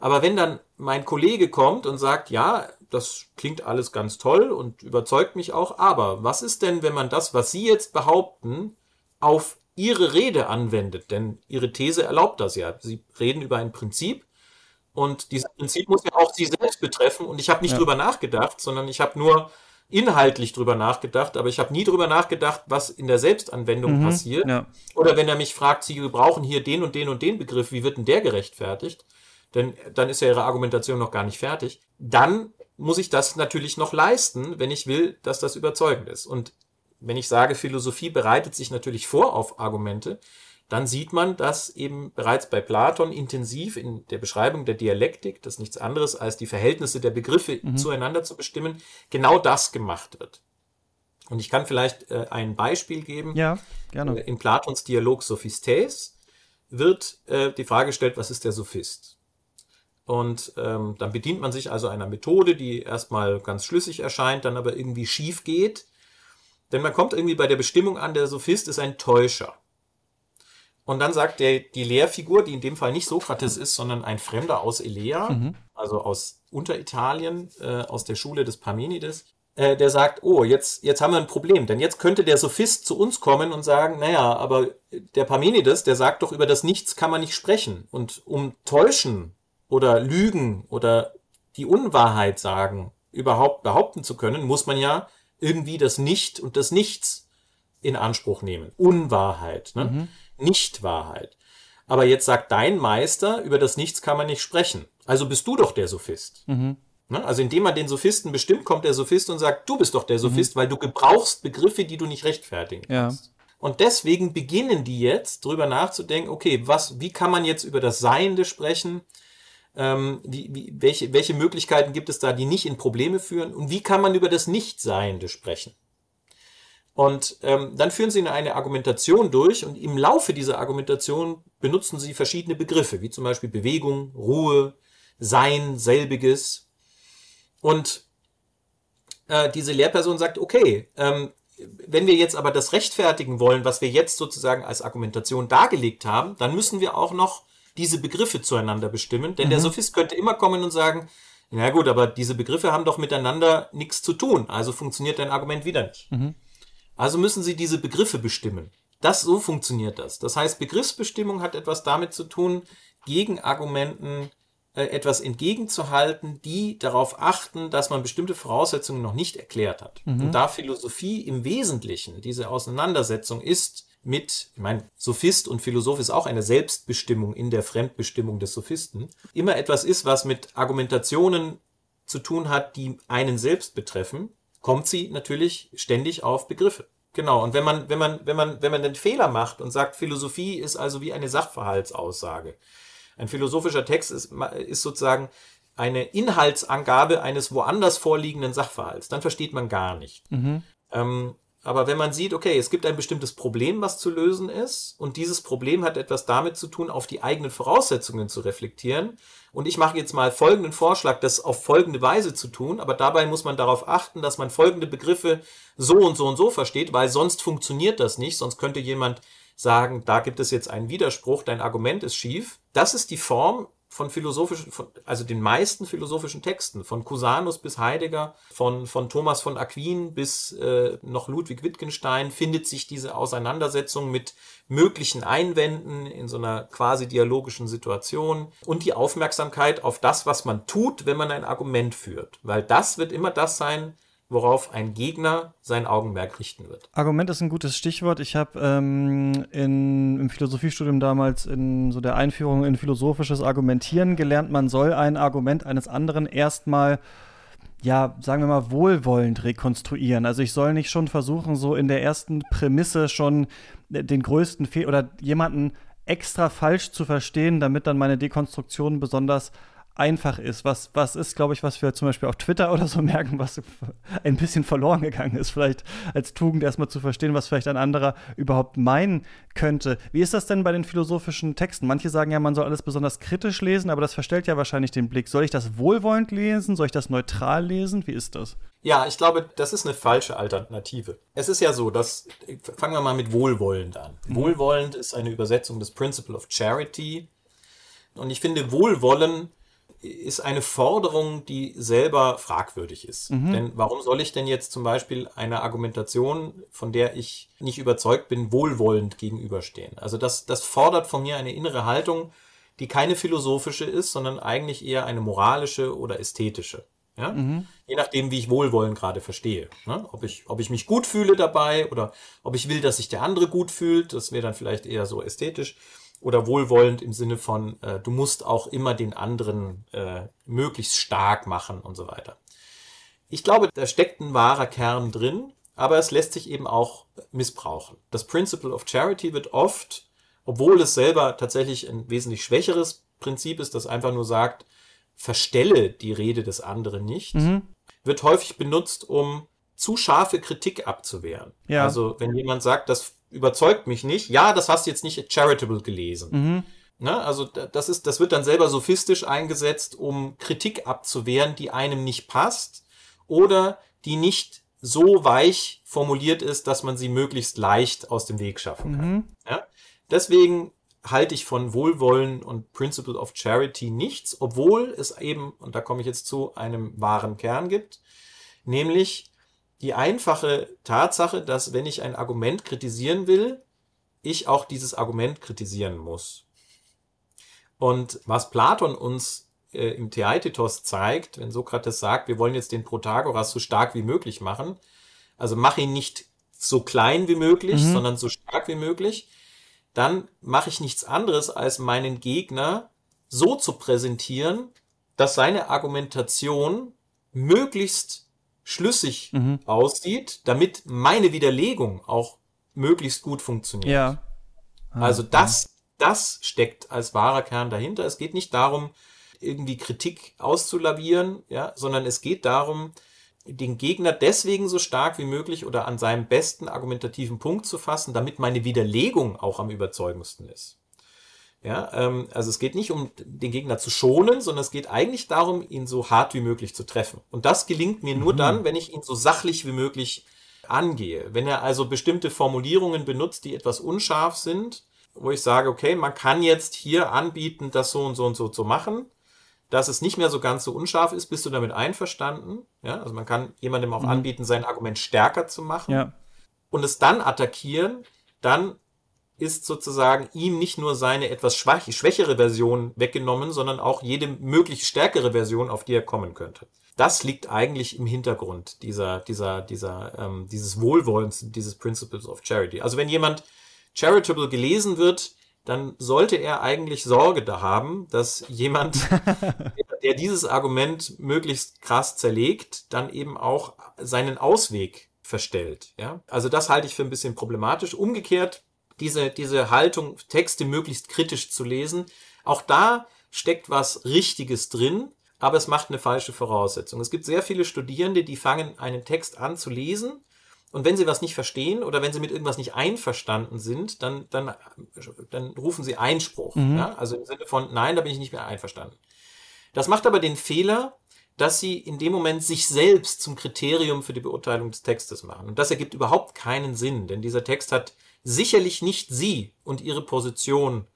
Aber wenn dann mein Kollege kommt und sagt, ja, das klingt alles ganz toll und überzeugt mich auch, aber was ist denn, wenn man das, was Sie jetzt behaupten, auf Ihre Rede anwendet? Denn Ihre These erlaubt das ja. Sie reden über ein Prinzip und dieses Prinzip muss ja auch Sie selbst betreffen und ich habe nicht ja. drüber nachgedacht, sondern ich habe nur inhaltlich drüber nachgedacht, aber ich habe nie drüber nachgedacht, was in der Selbstanwendung mhm, passiert. Ja. Oder wenn er mich fragt, Sie brauchen hier den und den und den Begriff, wie wird denn der gerechtfertigt? Denn dann ist ja Ihre Argumentation noch gar nicht fertig. Dann muss ich das natürlich noch leisten, wenn ich will, dass das überzeugend ist. Und wenn ich sage, Philosophie bereitet sich natürlich vor auf Argumente, dann sieht man, dass eben bereits bei Platon intensiv in der Beschreibung der Dialektik, das nichts anderes als die Verhältnisse der Begriffe mhm. zueinander zu bestimmen, genau das gemacht wird. Und ich kann vielleicht äh, ein Beispiel geben. Ja, gerne. Äh, in Platons Dialog Sophistes wird äh, die Frage gestellt, was ist der Sophist? Und ähm, dann bedient man sich also einer Methode, die erstmal ganz schlüssig erscheint, dann aber irgendwie schief geht. Denn man kommt irgendwie bei der Bestimmung an, der Sophist ist ein Täuscher. Und dann sagt der, die Lehrfigur, die in dem Fall nicht Sokrates ist, sondern ein Fremder aus Elea, mhm. also aus Unteritalien, äh, aus der Schule des Parmenides, äh, der sagt, oh, jetzt, jetzt haben wir ein Problem, denn jetzt könnte der Sophist zu uns kommen und sagen, naja, aber der Parmenides, der sagt doch, über das Nichts kann man nicht sprechen. Und um täuschen oder lügen oder die Unwahrheit sagen, überhaupt behaupten zu können, muss man ja irgendwie das Nicht und das Nichts in Anspruch nehmen. Unwahrheit. Ne? Mhm. Nichtwahrheit. Aber jetzt sagt dein Meister, über das Nichts kann man nicht sprechen. Also bist du doch der Sophist. Mhm. Ne? Also indem man den Sophisten bestimmt, kommt der Sophist und sagt, du bist doch der Sophist, mhm. weil du gebrauchst Begriffe, die du nicht rechtfertigen kannst. Ja. Und deswegen beginnen die jetzt drüber nachzudenken, okay, was, wie kann man jetzt über das Seiende sprechen? Ähm, wie, wie, welche, welche Möglichkeiten gibt es da, die nicht in Probleme führen? Und wie kann man über das Nichtseiende sprechen? Und ähm, dann führen sie eine Argumentation durch und im Laufe dieser Argumentation benutzen sie verschiedene Begriffe, wie zum Beispiel Bewegung, Ruhe, Sein, selbiges. Und äh, diese Lehrperson sagt, okay, ähm, wenn wir jetzt aber das rechtfertigen wollen, was wir jetzt sozusagen als Argumentation dargelegt haben, dann müssen wir auch noch diese Begriffe zueinander bestimmen. Denn mhm. der Sophist könnte immer kommen und sagen, na gut, aber diese Begriffe haben doch miteinander nichts zu tun, also funktioniert dein Argument wieder nicht. Mhm. Also müssen Sie diese Begriffe bestimmen. Das, so funktioniert das. Das heißt, Begriffsbestimmung hat etwas damit zu tun, Gegenargumenten äh, etwas entgegenzuhalten, die darauf achten, dass man bestimmte Voraussetzungen noch nicht erklärt hat. Mhm. Und da Philosophie im Wesentlichen diese Auseinandersetzung ist mit, ich meine, Sophist und Philosoph ist auch eine Selbstbestimmung in der Fremdbestimmung des Sophisten, immer etwas ist, was mit Argumentationen zu tun hat, die einen selbst betreffen, kommt sie natürlich ständig auf Begriffe. Genau. Und wenn man, wenn man, wenn man, wenn man den Fehler macht und sagt, Philosophie ist also wie eine Sachverhaltsaussage. Ein philosophischer Text ist, ist sozusagen eine Inhaltsangabe eines woanders vorliegenden Sachverhalts. Dann versteht man gar nicht. Mhm. Ähm, aber wenn man sieht, okay, es gibt ein bestimmtes Problem, was zu lösen ist, und dieses Problem hat etwas damit zu tun, auf die eigenen Voraussetzungen zu reflektieren, und ich mache jetzt mal folgenden Vorschlag, das auf folgende Weise zu tun, aber dabei muss man darauf achten, dass man folgende Begriffe so und so und so versteht, weil sonst funktioniert das nicht, sonst könnte jemand sagen, da gibt es jetzt einen Widerspruch, dein Argument ist schief. Das ist die Form, von philosophischen, von, also den meisten philosophischen Texten, von Cusanus bis Heidegger, von, von Thomas von Aquin bis äh, noch Ludwig Wittgenstein, findet sich diese Auseinandersetzung mit möglichen Einwänden in so einer quasi dialogischen Situation und die Aufmerksamkeit auf das, was man tut, wenn man ein Argument führt. Weil das wird immer das sein, worauf ein Gegner sein Augenmerk richten wird. Argument ist ein gutes Stichwort. Ich habe ähm, im Philosophiestudium damals in so der Einführung in philosophisches Argumentieren gelernt, man soll ein Argument eines anderen erstmal ja, sagen wir mal, wohlwollend rekonstruieren. Also ich soll nicht schon versuchen, so in der ersten Prämisse schon den größten Fehler oder jemanden extra falsch zu verstehen, damit dann meine Dekonstruktion besonders einfach ist. Was, was ist, glaube ich, was wir zum Beispiel auf Twitter oder so merken, was ein bisschen verloren gegangen ist, vielleicht als Tugend erstmal zu verstehen, was vielleicht ein anderer überhaupt meinen könnte. Wie ist das denn bei den philosophischen Texten? Manche sagen ja, man soll alles besonders kritisch lesen, aber das verstellt ja wahrscheinlich den Blick. Soll ich das wohlwollend lesen? Soll ich das neutral lesen? Wie ist das? Ja, ich glaube, das ist eine falsche Alternative. Es ist ja so, dass, fangen wir mal mit wohlwollend an. Mhm. Wohlwollend ist eine Übersetzung des Principle of Charity. Und ich finde, Wohlwollen ist eine Forderung, die selber fragwürdig ist. Mhm. Denn warum soll ich denn jetzt zum Beispiel einer Argumentation, von der ich nicht überzeugt bin, wohlwollend gegenüberstehen? Also das, das fordert von mir eine innere Haltung, die keine philosophische ist, sondern eigentlich eher eine moralische oder ästhetische. Ja? Mhm. Je nachdem, wie ich Wohlwollen gerade verstehe. Ne? Ob, ich, ob ich mich gut fühle dabei oder ob ich will, dass sich der andere gut fühlt, das wäre dann vielleicht eher so ästhetisch oder wohlwollend im Sinne von, äh, du musst auch immer den anderen äh, möglichst stark machen und so weiter. Ich glaube, da steckt ein wahrer Kern drin, aber es lässt sich eben auch missbrauchen. Das Principle of Charity wird oft, obwohl es selber tatsächlich ein wesentlich schwächeres Prinzip ist, das einfach nur sagt, verstelle die Rede des anderen nicht, mhm. wird häufig benutzt, um zu scharfe Kritik abzuwehren. Ja. Also wenn jemand sagt, das überzeugt mich nicht. Ja, das hast du jetzt nicht charitable gelesen. Mhm. Ne? Also das ist, das wird dann selber sophistisch eingesetzt, um Kritik abzuwehren, die einem nicht passt oder die nicht so weich formuliert ist, dass man sie möglichst leicht aus dem Weg schaffen kann. Mhm. Ja? Deswegen halte ich von Wohlwollen und Principle of Charity nichts, obwohl es eben, und da komme ich jetzt zu, einem wahren Kern gibt, nämlich die einfache Tatsache, dass wenn ich ein Argument kritisieren will, ich auch dieses Argument kritisieren muss. Und was Platon uns äh, im Theaitetos zeigt, wenn Sokrates sagt, wir wollen jetzt den Protagoras so stark wie möglich machen, also mach ihn nicht so klein wie möglich, mhm. sondern so stark wie möglich, dann mache ich nichts anderes, als meinen Gegner so zu präsentieren, dass seine Argumentation möglichst schlüssig mhm. aussieht, damit meine Widerlegung auch möglichst gut funktioniert. Ja. Ah, also das, das steckt als wahrer Kern dahinter. Es geht nicht darum, irgendwie Kritik auszulavieren, ja, sondern es geht darum, den Gegner deswegen so stark wie möglich oder an seinem besten argumentativen Punkt zu fassen, damit meine Widerlegung auch am überzeugendsten ist. Ja, ähm, also es geht nicht um den Gegner zu schonen, sondern es geht eigentlich darum, ihn so hart wie möglich zu treffen. Und das gelingt mir nur mhm. dann, wenn ich ihn so sachlich wie möglich angehe. Wenn er also bestimmte Formulierungen benutzt, die etwas unscharf sind, wo ich sage, okay, man kann jetzt hier anbieten, das so und so und so zu machen, dass es nicht mehr so ganz so unscharf ist, bist du damit einverstanden? Ja, also man kann jemandem auch mhm. anbieten, sein Argument stärker zu machen ja. und es dann attackieren, dann ist sozusagen ihm nicht nur seine etwas schwach, schwächere Version weggenommen, sondern auch jede möglich stärkere Version, auf die er kommen könnte. Das liegt eigentlich im Hintergrund dieser, dieser, dieser, ähm, dieses Wohlwollens, dieses Principles of Charity. Also wenn jemand charitable gelesen wird, dann sollte er eigentlich Sorge da haben, dass jemand, der dieses Argument möglichst krass zerlegt, dann eben auch seinen Ausweg verstellt. Ja? Also das halte ich für ein bisschen problematisch. Umgekehrt diese, diese Haltung, Texte möglichst kritisch zu lesen. Auch da steckt was Richtiges drin, aber es macht eine falsche Voraussetzung. Es gibt sehr viele Studierende, die fangen einen Text an zu lesen und wenn sie was nicht verstehen oder wenn sie mit irgendwas nicht einverstanden sind, dann, dann, dann rufen sie Einspruch. Mhm. Ja? Also im Sinne von, nein, da bin ich nicht mehr einverstanden. Das macht aber den Fehler, dass sie in dem Moment sich selbst zum Kriterium für die Beurteilung des Textes machen. Und das ergibt überhaupt keinen Sinn, denn dieser Text hat sicherlich nicht sie und ihre Position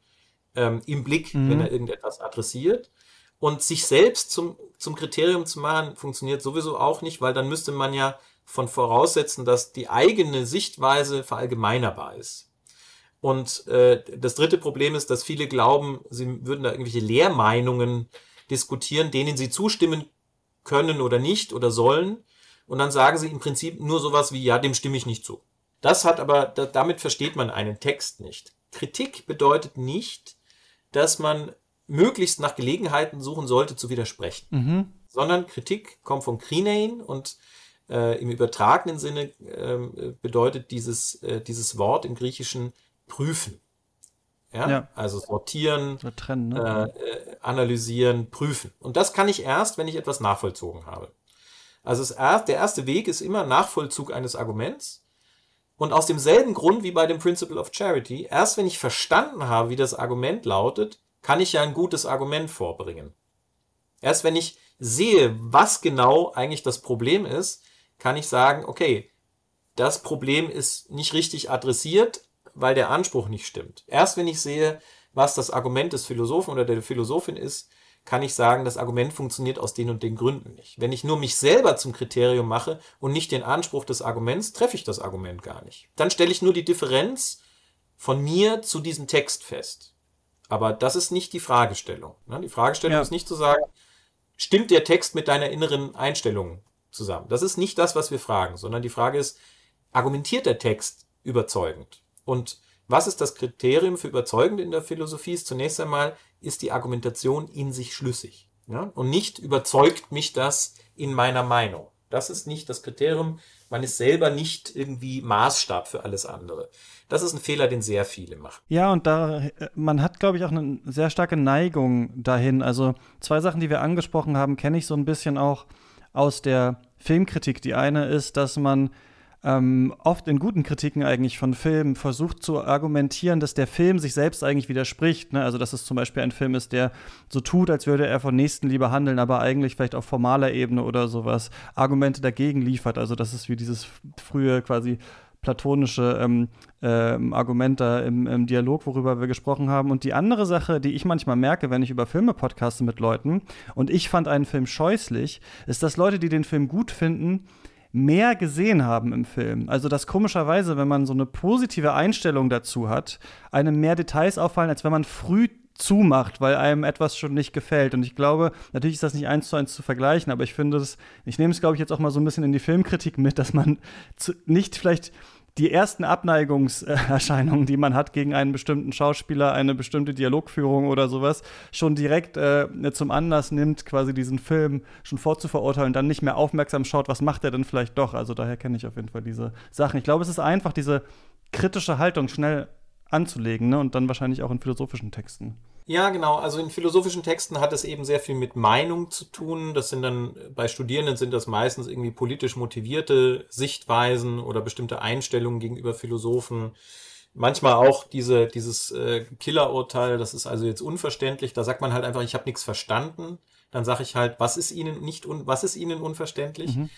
ähm, im Blick, mhm. wenn er irgendetwas adressiert. Und sich selbst zum, zum Kriterium zu machen, funktioniert sowieso auch nicht, weil dann müsste man ja von voraussetzen, dass die eigene Sichtweise verallgemeinerbar ist. Und äh, das dritte Problem ist, dass viele glauben, sie würden da irgendwelche Lehrmeinungen diskutieren, denen sie zustimmen können oder nicht oder sollen. Und dann sagen sie im Prinzip nur sowas wie, ja, dem stimme ich nicht zu. Das hat aber, damit versteht man einen Text nicht. Kritik bedeutet nicht, dass man möglichst nach Gelegenheiten suchen sollte, zu widersprechen. Mhm. Sondern Kritik kommt von Krinein und äh, im übertragenen Sinne äh, bedeutet dieses, äh, dieses Wort im Griechischen prüfen. Ja? ja. Also sortieren, trennen, ne? Äh, äh, analysieren, prüfen. Und das kann ich erst, wenn ich etwas nachvollzogen habe. Also das, der erste Weg ist immer Nachvollzug eines Arguments. Und aus demselben Grund wie bei dem Principle of Charity, erst wenn ich verstanden habe, wie das Argument lautet, kann ich ja ein gutes Argument vorbringen. Erst wenn ich sehe, was genau eigentlich das Problem ist, kann ich sagen, okay, das Problem ist nicht richtig adressiert, weil der Anspruch nicht stimmt. Erst wenn ich sehe, was das Argument des Philosophen oder der Philosophin ist, kann ich sagen, das Argument funktioniert aus den und den Gründen nicht. Wenn ich nur mich selber zum Kriterium mache und nicht den Anspruch des Arguments, treffe ich das Argument gar nicht. Dann stelle ich nur die Differenz von mir zu diesem Text fest. Aber das ist nicht die Fragestellung. Ne? Die Fragestellung ja. ist nicht zu sagen, stimmt der Text mit deiner inneren Einstellung zusammen? Das ist nicht das, was wir fragen, sondern die Frage ist, argumentiert der Text überzeugend? Und was ist das Kriterium für überzeugend in der Philosophie? Ist zunächst einmal, ist die Argumentation in sich schlüssig. Ja? Und nicht überzeugt mich das in meiner Meinung. Das ist nicht das Kriterium. Man ist selber nicht irgendwie Maßstab für alles andere. Das ist ein Fehler, den sehr viele machen. Ja, und da, man hat, glaube ich, auch eine sehr starke Neigung dahin. Also zwei Sachen, die wir angesprochen haben, kenne ich so ein bisschen auch aus der Filmkritik. Die eine ist, dass man ähm, oft in guten Kritiken eigentlich von Filmen versucht zu argumentieren, dass der Film sich selbst eigentlich widerspricht. Ne? Also, dass es zum Beispiel ein Film ist, der so tut, als würde er von Nächstenliebe handeln, aber eigentlich vielleicht auf formaler Ebene oder sowas Argumente dagegen liefert. Also, das ist wie dieses frühe quasi platonische ähm, ähm, Argument da im, im, Dialog, worüber wir gesprochen haben. Und die andere Sache, die ich manchmal merke, wenn ich über Filme podcaste mit Leuten, und ich fand einen Film scheußlich, ist, dass Leute, die den Film gut finden, mehr gesehen haben im Film. Also, dass komischerweise, wenn man so eine positive Einstellung dazu hat, einem mehr Details auffallen, als wenn man früh zumacht, weil einem etwas schon nicht gefällt. Und ich glaube, natürlich ist das nicht eins zu eins zu vergleichen, aber ich finde es, ich nehme es, glaube ich, jetzt auch mal so ein bisschen in die Filmkritik mit, dass man zu, nicht vielleicht die ersten Abneigungserscheinungen, die man hat gegen einen bestimmten Schauspieler, eine bestimmte Dialogführung oder sowas, schon direkt äh, zum Anlass nimmt, quasi diesen Film schon vorzuverurteilen, dann nicht mehr aufmerksam schaut, was macht er denn vielleicht doch. Also daher kenne ich auf jeden Fall diese Sachen. Ich glaube, es ist einfach diese kritische Haltung schnell anzulegen ne? und dann wahrscheinlich auch in philosophischen Texten. Ja, genau. Also in philosophischen Texten hat es eben sehr viel mit Meinung zu tun. Das sind dann, bei Studierenden sind das meistens irgendwie politisch motivierte Sichtweisen oder bestimmte Einstellungen gegenüber Philosophen. Manchmal auch diese, dieses äh, Killerurteil, das ist also jetzt unverständlich. Da sagt man halt einfach, ich habe nichts verstanden. Dann sage ich halt, was ist Ihnen nicht un was ist Ihnen unverständlich? Mhm.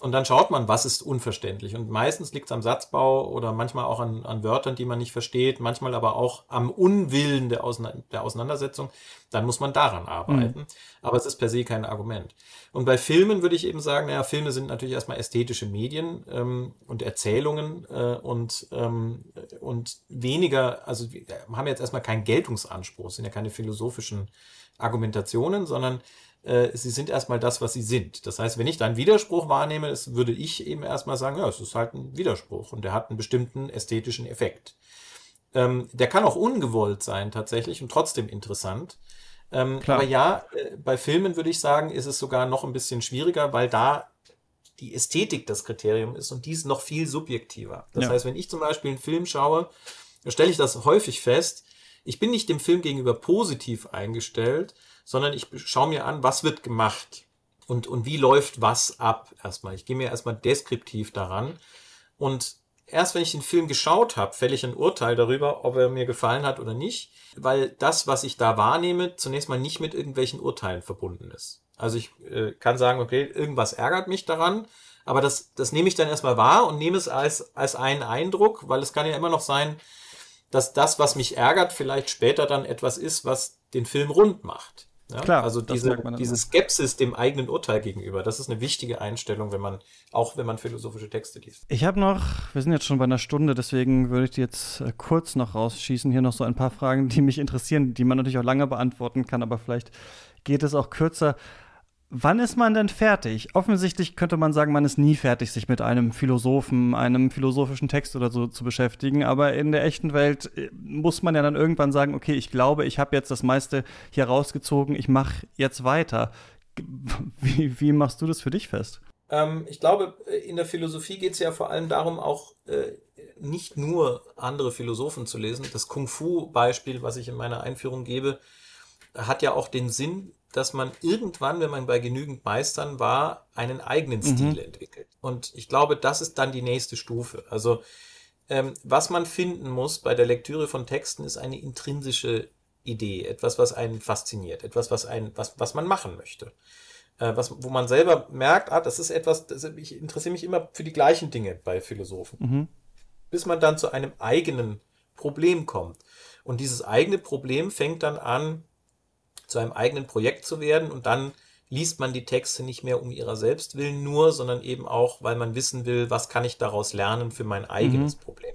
Und dann schaut man, was ist unverständlich. Und meistens liegt es am Satzbau oder manchmal auch an, an Wörtern, die man nicht versteht, manchmal aber auch am Unwillen der, Ausein der Auseinandersetzung. Dann muss man daran arbeiten. Mhm. Aber es ist per se kein Argument. Und bei Filmen würde ich eben sagen, naja, Filme sind natürlich erstmal ästhetische Medien ähm, und Erzählungen äh, und, ähm, und weniger, also wir haben jetzt erstmal keinen Geltungsanspruch, sind ja keine philosophischen Argumentationen, sondern äh, sie sind erstmal das, was sie sind. Das heißt, wenn ich da einen Widerspruch wahrnehme, das würde ich eben erstmal sagen, ja, es ist halt ein Widerspruch und der hat einen bestimmten ästhetischen Effekt. Ähm, der kann auch ungewollt sein tatsächlich und trotzdem interessant. Ähm, aber ja, äh, bei Filmen würde ich sagen, ist es sogar noch ein bisschen schwieriger, weil da die Ästhetik das Kriterium ist und dies noch viel subjektiver. Das ja. heißt, wenn ich zum Beispiel einen Film schaue, stelle ich das häufig fest, ich bin nicht dem Film gegenüber positiv eingestellt, sondern ich schaue mir an, was wird gemacht und, und wie läuft was ab erstmal. Ich gehe mir erstmal deskriptiv daran und erst wenn ich den Film geschaut habe, fälle ich ein Urteil darüber, ob er mir gefallen hat oder nicht, weil das, was ich da wahrnehme, zunächst mal nicht mit irgendwelchen Urteilen verbunden ist. Also ich äh, kann sagen, okay, irgendwas ärgert mich daran, aber das, das nehme ich dann erstmal wahr und nehme es als, als einen Eindruck, weil es kann ja immer noch sein, dass das, was mich ärgert, vielleicht später dann etwas ist, was den Film rund macht. Ja? Klar, also diese, diese Skepsis dem eigenen Urteil gegenüber, das ist eine wichtige Einstellung, wenn man, auch wenn man philosophische Texte liest. Ich habe noch, wir sind jetzt schon bei einer Stunde, deswegen würde ich die jetzt äh, kurz noch rausschießen. Hier noch so ein paar Fragen, die mich interessieren, die man natürlich auch lange beantworten kann, aber vielleicht geht es auch kürzer. Wann ist man denn fertig? Offensichtlich könnte man sagen, man ist nie fertig, sich mit einem Philosophen, einem philosophischen Text oder so zu beschäftigen. Aber in der echten Welt äh, muss man ja dann irgendwann sagen, okay, ich glaube, ich habe jetzt das meiste hier rausgezogen, ich mache jetzt weiter. Wie, wie, machst du das für dich fest? Ähm, ich glaube, in der Philosophie geht es ja vor allem darum, auch äh, nicht nur andere Philosophen zu lesen. Das Kung-Fu-Beispiel, was ich in meiner Einführung gebe, hat ja auch den Sinn, dass man irgendwann, wenn man bei genügend Meistern war, einen eigenen Stil mhm. entwickelt. Und ich glaube, das ist dann die nächste Stufe. Also ähm, was man finden muss bei der Lektüre von Texten, ist eine intrinsische Idee, etwas, was einen fasziniert, etwas, was einen, was, was man machen möchte. Äh, was, wo man selber merkt, ah, das ist etwas, das, ich interessiere mich immer für die gleichen Dinge bei Philosophen. Mhm. Bis man dann zu einem eigenen Problem kommt. Und dieses eigene Problem fängt dann an, zu einem eigenen Projekt zu werden und dann liest man die Texte nicht mehr um ihrer selbst willen nur, sondern eben auch, weil man wissen will, was kann ich daraus lernen für mein eigenes mhm. Problem.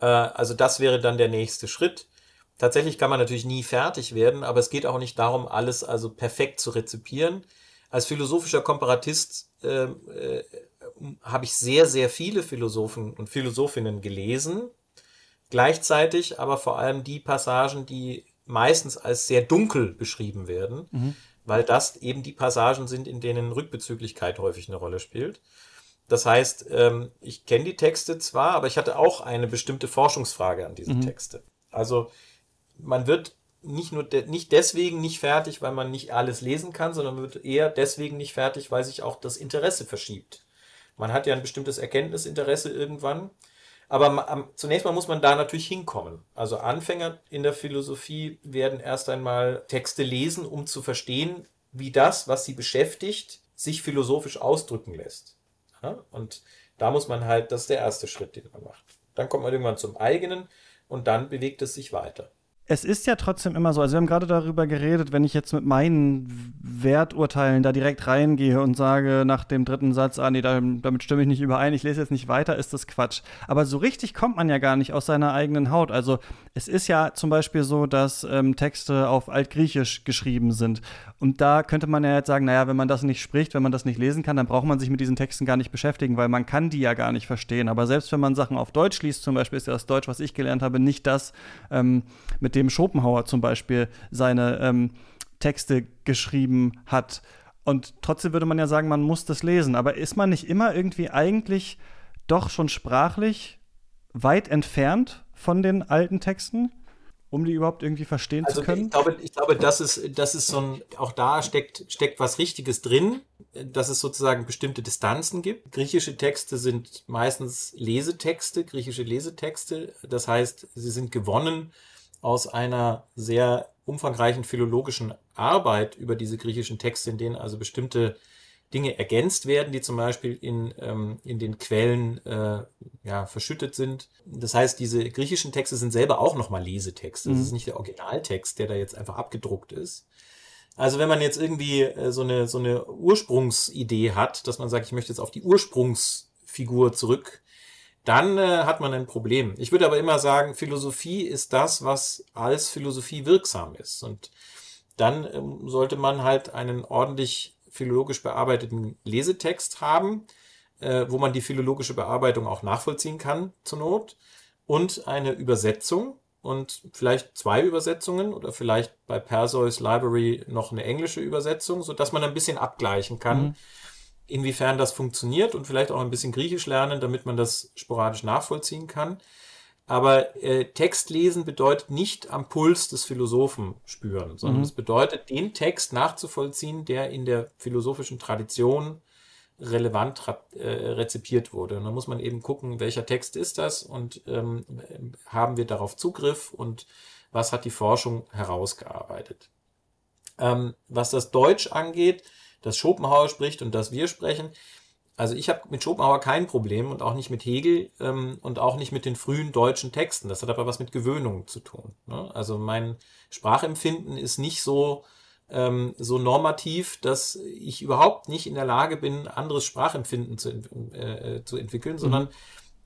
Äh, also das wäre dann der nächste Schritt. Tatsächlich kann man natürlich nie fertig werden, aber es geht auch nicht darum, alles also perfekt zu rezipieren. Als philosophischer Komparatist äh, äh, habe ich sehr, sehr viele Philosophen und Philosophinnen gelesen. Gleichzeitig aber vor allem die Passagen, die meistens als sehr dunkel beschrieben werden, mhm. weil das eben die Passagen sind, in denen Rückbezüglichkeit häufig eine Rolle spielt. Das heißt, ähm, ich kenne die Texte zwar, aber ich hatte auch eine bestimmte Forschungsfrage an diese mhm. Texte. Also man wird nicht nur de nicht deswegen nicht fertig, weil man nicht alles lesen kann, sondern man wird eher deswegen nicht fertig, weil sich auch das Interesse verschiebt. Man hat ja ein bestimmtes Erkenntnisinteresse irgendwann. Aber zunächst mal muss man da natürlich hinkommen. Also Anfänger in der Philosophie werden erst einmal Texte lesen, um zu verstehen, wie das, was sie beschäftigt, sich philosophisch ausdrücken lässt. Ja? Und da muss man halt, das ist der erste Schritt, den man macht. Dann kommt man irgendwann zum eigenen und dann bewegt es sich weiter es ist ja trotzdem immer so, also wir haben gerade darüber geredet, wenn ich jetzt mit meinen Werturteilen da direkt reingehe und sage nach dem dritten Satz, ah nee, damit stimme ich nicht überein, ich lese jetzt nicht weiter, ist das Quatsch. Aber so richtig kommt man ja gar nicht aus seiner eigenen Haut. Also es ist ja zum Beispiel so, dass ähm, Texte auf Altgriechisch geschrieben sind. Und da könnte man ja jetzt sagen, naja, wenn man das nicht spricht, wenn man das nicht lesen kann, dann braucht man sich mit diesen Texten gar nicht beschäftigen, weil man kann die ja gar nicht verstehen. Aber selbst wenn man Sachen auf Deutsch liest, zum Beispiel ist ja das Deutsch, was ich gelernt habe, nicht das, ähm, mit dem Schopenhauer zum Beispiel seine ähm, Texte geschrieben hat. Und trotzdem würde man ja sagen, man muss das lesen. Aber ist man nicht immer irgendwie eigentlich doch schon sprachlich weit entfernt von den alten Texten? Um die überhaupt irgendwie verstehen also zu können? Ich glaube, ich glaube, das ist, das ist so ein, auch da steckt, steckt was Richtiges drin, dass es sozusagen bestimmte Distanzen gibt. Griechische Texte sind meistens Lesetexte, griechische Lesetexte. Das heißt, sie sind gewonnen aus einer sehr umfangreichen philologischen Arbeit über diese griechischen Texte, in denen also bestimmte Dinge ergänzt werden, die zum Beispiel in, ähm, in den Quellen äh, ja, verschüttet sind. Das heißt, diese griechischen Texte sind selber auch nochmal Lesetexte. Das mhm. ist nicht der Originaltext, der da jetzt einfach abgedruckt ist. Also wenn man jetzt irgendwie äh, so, eine, so eine Ursprungsidee hat, dass man sagt, ich möchte jetzt auf die Ursprungsfigur zurück, dann äh, hat man ein Problem. Ich würde aber immer sagen, Philosophie ist das, was als Philosophie wirksam ist. Und dann ähm, sollte man halt einen ordentlich philologisch bearbeiteten Lesetext haben, äh, wo man die philologische Bearbeitung auch nachvollziehen kann zur Not und eine Übersetzung und vielleicht zwei Übersetzungen oder vielleicht bei Perseus Library noch eine englische Übersetzung, so dass man ein bisschen abgleichen kann, mhm. inwiefern das funktioniert und vielleicht auch ein bisschen Griechisch lernen, damit man das sporadisch nachvollziehen kann. Aber äh, Text lesen bedeutet nicht am Puls des Philosophen spüren, sondern mhm. es bedeutet, den Text nachzuvollziehen, der in der philosophischen Tradition relevant äh, rezipiert wurde. Und da muss man eben gucken, welcher Text ist das und ähm, haben wir darauf Zugriff und was hat die Forschung herausgearbeitet. Ähm, was das Deutsch angeht, das Schopenhauer spricht und das wir sprechen, also ich habe mit Schopenhauer kein Problem und auch nicht mit Hegel ähm, und auch nicht mit den frühen deutschen Texten. Das hat aber was mit Gewöhnung zu tun. Ne? Also mein Sprachempfinden ist nicht so ähm, so normativ, dass ich überhaupt nicht in der Lage bin, anderes Sprachempfinden zu, äh, zu entwickeln, mhm. sondern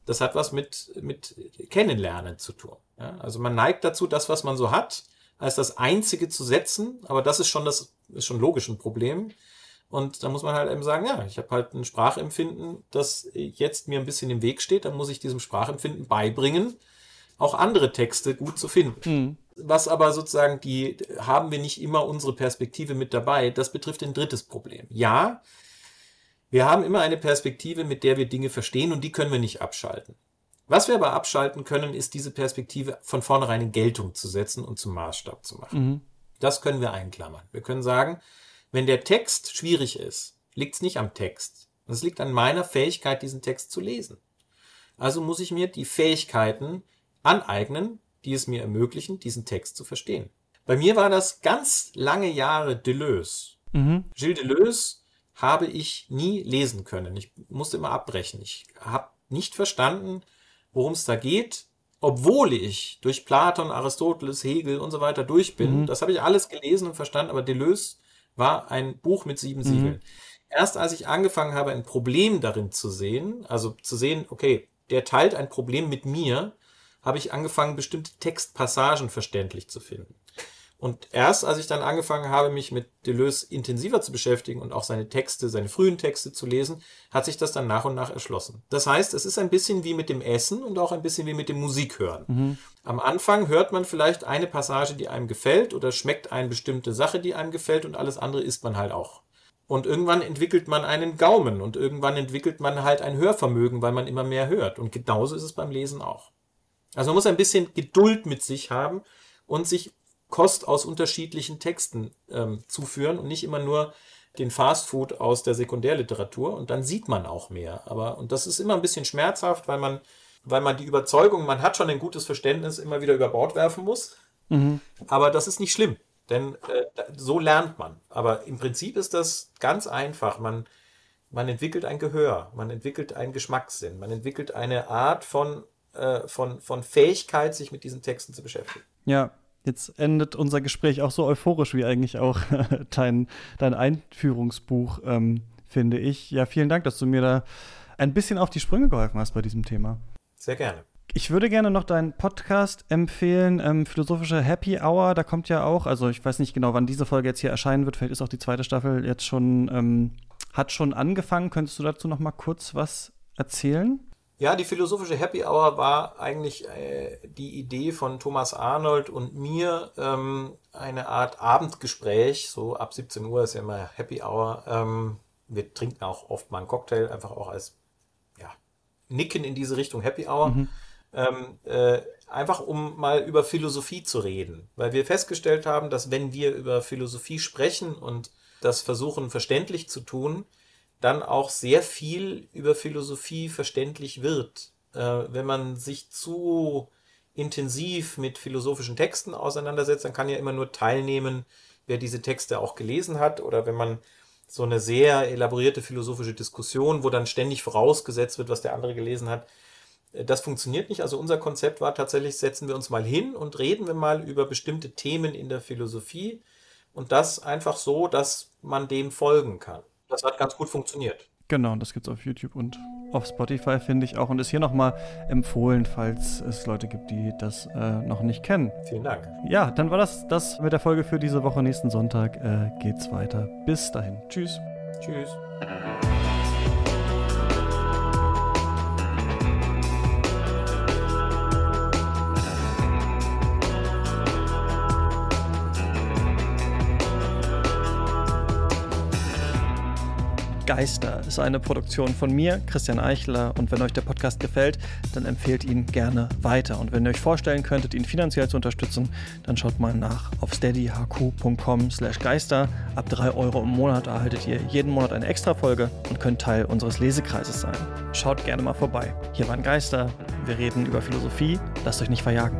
das hat was mit mit Kennenlernen zu tun. Ja? Also man neigt dazu, das, was man so hat, als das Einzige zu setzen, aber das ist schon das ist schon logisch ein Problem. Und da muss man halt eben sagen, ja, ich habe halt ein Sprachempfinden, das jetzt mir ein bisschen im Weg steht. Dann muss ich diesem Sprachempfinden beibringen, auch andere Texte gut zu finden. Mhm. Was aber sozusagen die, haben wir nicht immer unsere Perspektive mit dabei, das betrifft ein drittes Problem. Ja, wir haben immer eine Perspektive, mit der wir Dinge verstehen und die können wir nicht abschalten. Was wir aber abschalten können, ist diese Perspektive von vornherein in Geltung zu setzen und zum Maßstab zu machen. Mhm. Das können wir einklammern. Wir können sagen, wenn der Text schwierig ist, liegt es nicht am Text. Es liegt an meiner Fähigkeit, diesen Text zu lesen. Also muss ich mir die Fähigkeiten aneignen, die es mir ermöglichen, diesen Text zu verstehen. Bei mir war das ganz lange Jahre Deleuze. Mhm. Gilles Deleuze habe ich nie lesen können. Ich musste immer abbrechen. Ich habe nicht verstanden, worum es da geht. obwohl ich durch Platon, Aristoteles, Hegel und so weiter durch bin, mhm. das habe ich alles gelesen und verstanden, aber Deleuze war ein Buch mit sieben mhm. Siegeln. Erst als ich angefangen habe, ein Problem darin zu sehen, also zu sehen, okay, der teilt ein Problem mit mir, habe ich angefangen, bestimmte Textpassagen verständlich zu finden. Und erst als ich dann angefangen habe, mich mit Deleuze intensiver zu beschäftigen und auch seine Texte, seine frühen Texte zu lesen, hat sich das dann nach und nach erschlossen. Das heißt, es ist ein bisschen wie mit dem Essen und auch ein bisschen wie mit dem Musikhören. Mhm. Am Anfang hört man vielleicht eine Passage, die einem gefällt oder schmeckt eine bestimmte Sache, die einem gefällt und alles andere isst man halt auch. Und irgendwann entwickelt man einen Gaumen und irgendwann entwickelt man halt ein Hörvermögen, weil man immer mehr hört. Und genauso ist es beim Lesen auch. Also man muss ein bisschen Geduld mit sich haben und sich Kost aus unterschiedlichen Texten ähm, zuführen und nicht immer nur den Fastfood aus der Sekundärliteratur und dann sieht man auch mehr. Aber, und das ist immer ein bisschen schmerzhaft, weil man, weil man die Überzeugung, man hat schon ein gutes Verständnis, immer wieder über Bord werfen muss. Mhm. Aber das ist nicht schlimm, denn äh, so lernt man. Aber im Prinzip ist das ganz einfach. Man, man entwickelt ein Gehör, man entwickelt einen Geschmackssinn, man entwickelt eine Art von, äh, von, von Fähigkeit, sich mit diesen Texten zu beschäftigen. Ja, Jetzt endet unser Gespräch auch so euphorisch wie eigentlich auch dein, dein Einführungsbuch, ähm, finde ich. Ja, vielen Dank, dass du mir da ein bisschen auf die Sprünge geholfen hast bei diesem Thema. Sehr gerne. Ich würde gerne noch deinen Podcast empfehlen, ähm, Philosophische Happy Hour. Da kommt ja auch, also ich weiß nicht genau, wann diese Folge jetzt hier erscheinen wird. Vielleicht ist auch die zweite Staffel jetzt schon, ähm, hat schon angefangen. Könntest du dazu noch mal kurz was erzählen? Ja, die philosophische Happy Hour war eigentlich äh, die Idee von Thomas Arnold und mir, ähm, eine Art Abendgespräch, so ab 17 Uhr ist ja immer Happy Hour. Ähm, wir trinken auch oft mal einen Cocktail, einfach auch als ja, Nicken in diese Richtung Happy Hour. Mhm. Ähm, äh, einfach um mal über Philosophie zu reden, weil wir festgestellt haben, dass wenn wir über Philosophie sprechen und das versuchen verständlich zu tun, dann auch sehr viel über Philosophie verständlich wird. Äh, wenn man sich zu intensiv mit philosophischen Texten auseinandersetzt, dann kann ja immer nur teilnehmen, wer diese Texte auch gelesen hat oder wenn man so eine sehr elaborierte philosophische Diskussion, wo dann ständig vorausgesetzt wird, was der andere gelesen hat, äh, das funktioniert nicht. Also unser Konzept war tatsächlich, setzen wir uns mal hin und reden wir mal über bestimmte Themen in der Philosophie und das einfach so, dass man dem folgen kann das hat ganz gut funktioniert. Genau, das gibt es auf YouTube und auf Spotify, finde ich auch. Und ist hier nochmal empfohlen, falls es Leute gibt, die das äh, noch nicht kennen. Vielen Dank. Ja, dann war das das mit der Folge für diese Woche. Nächsten Sonntag äh, geht's weiter. Bis dahin. Tschüss. Tschüss. Geister ist eine Produktion von mir, Christian Eichler. Und wenn euch der Podcast gefällt, dann empfehlt ihn gerne weiter. Und wenn ihr euch vorstellen könntet, ihn finanziell zu unterstützen, dann schaut mal nach auf steadyhq.com slash geister. Ab 3 Euro im Monat erhaltet ihr jeden Monat eine Extra-Folge und könnt Teil unseres Lesekreises sein. Schaut gerne mal vorbei. Hier waren Geister. Wir reden über Philosophie. Lasst euch nicht verjagen.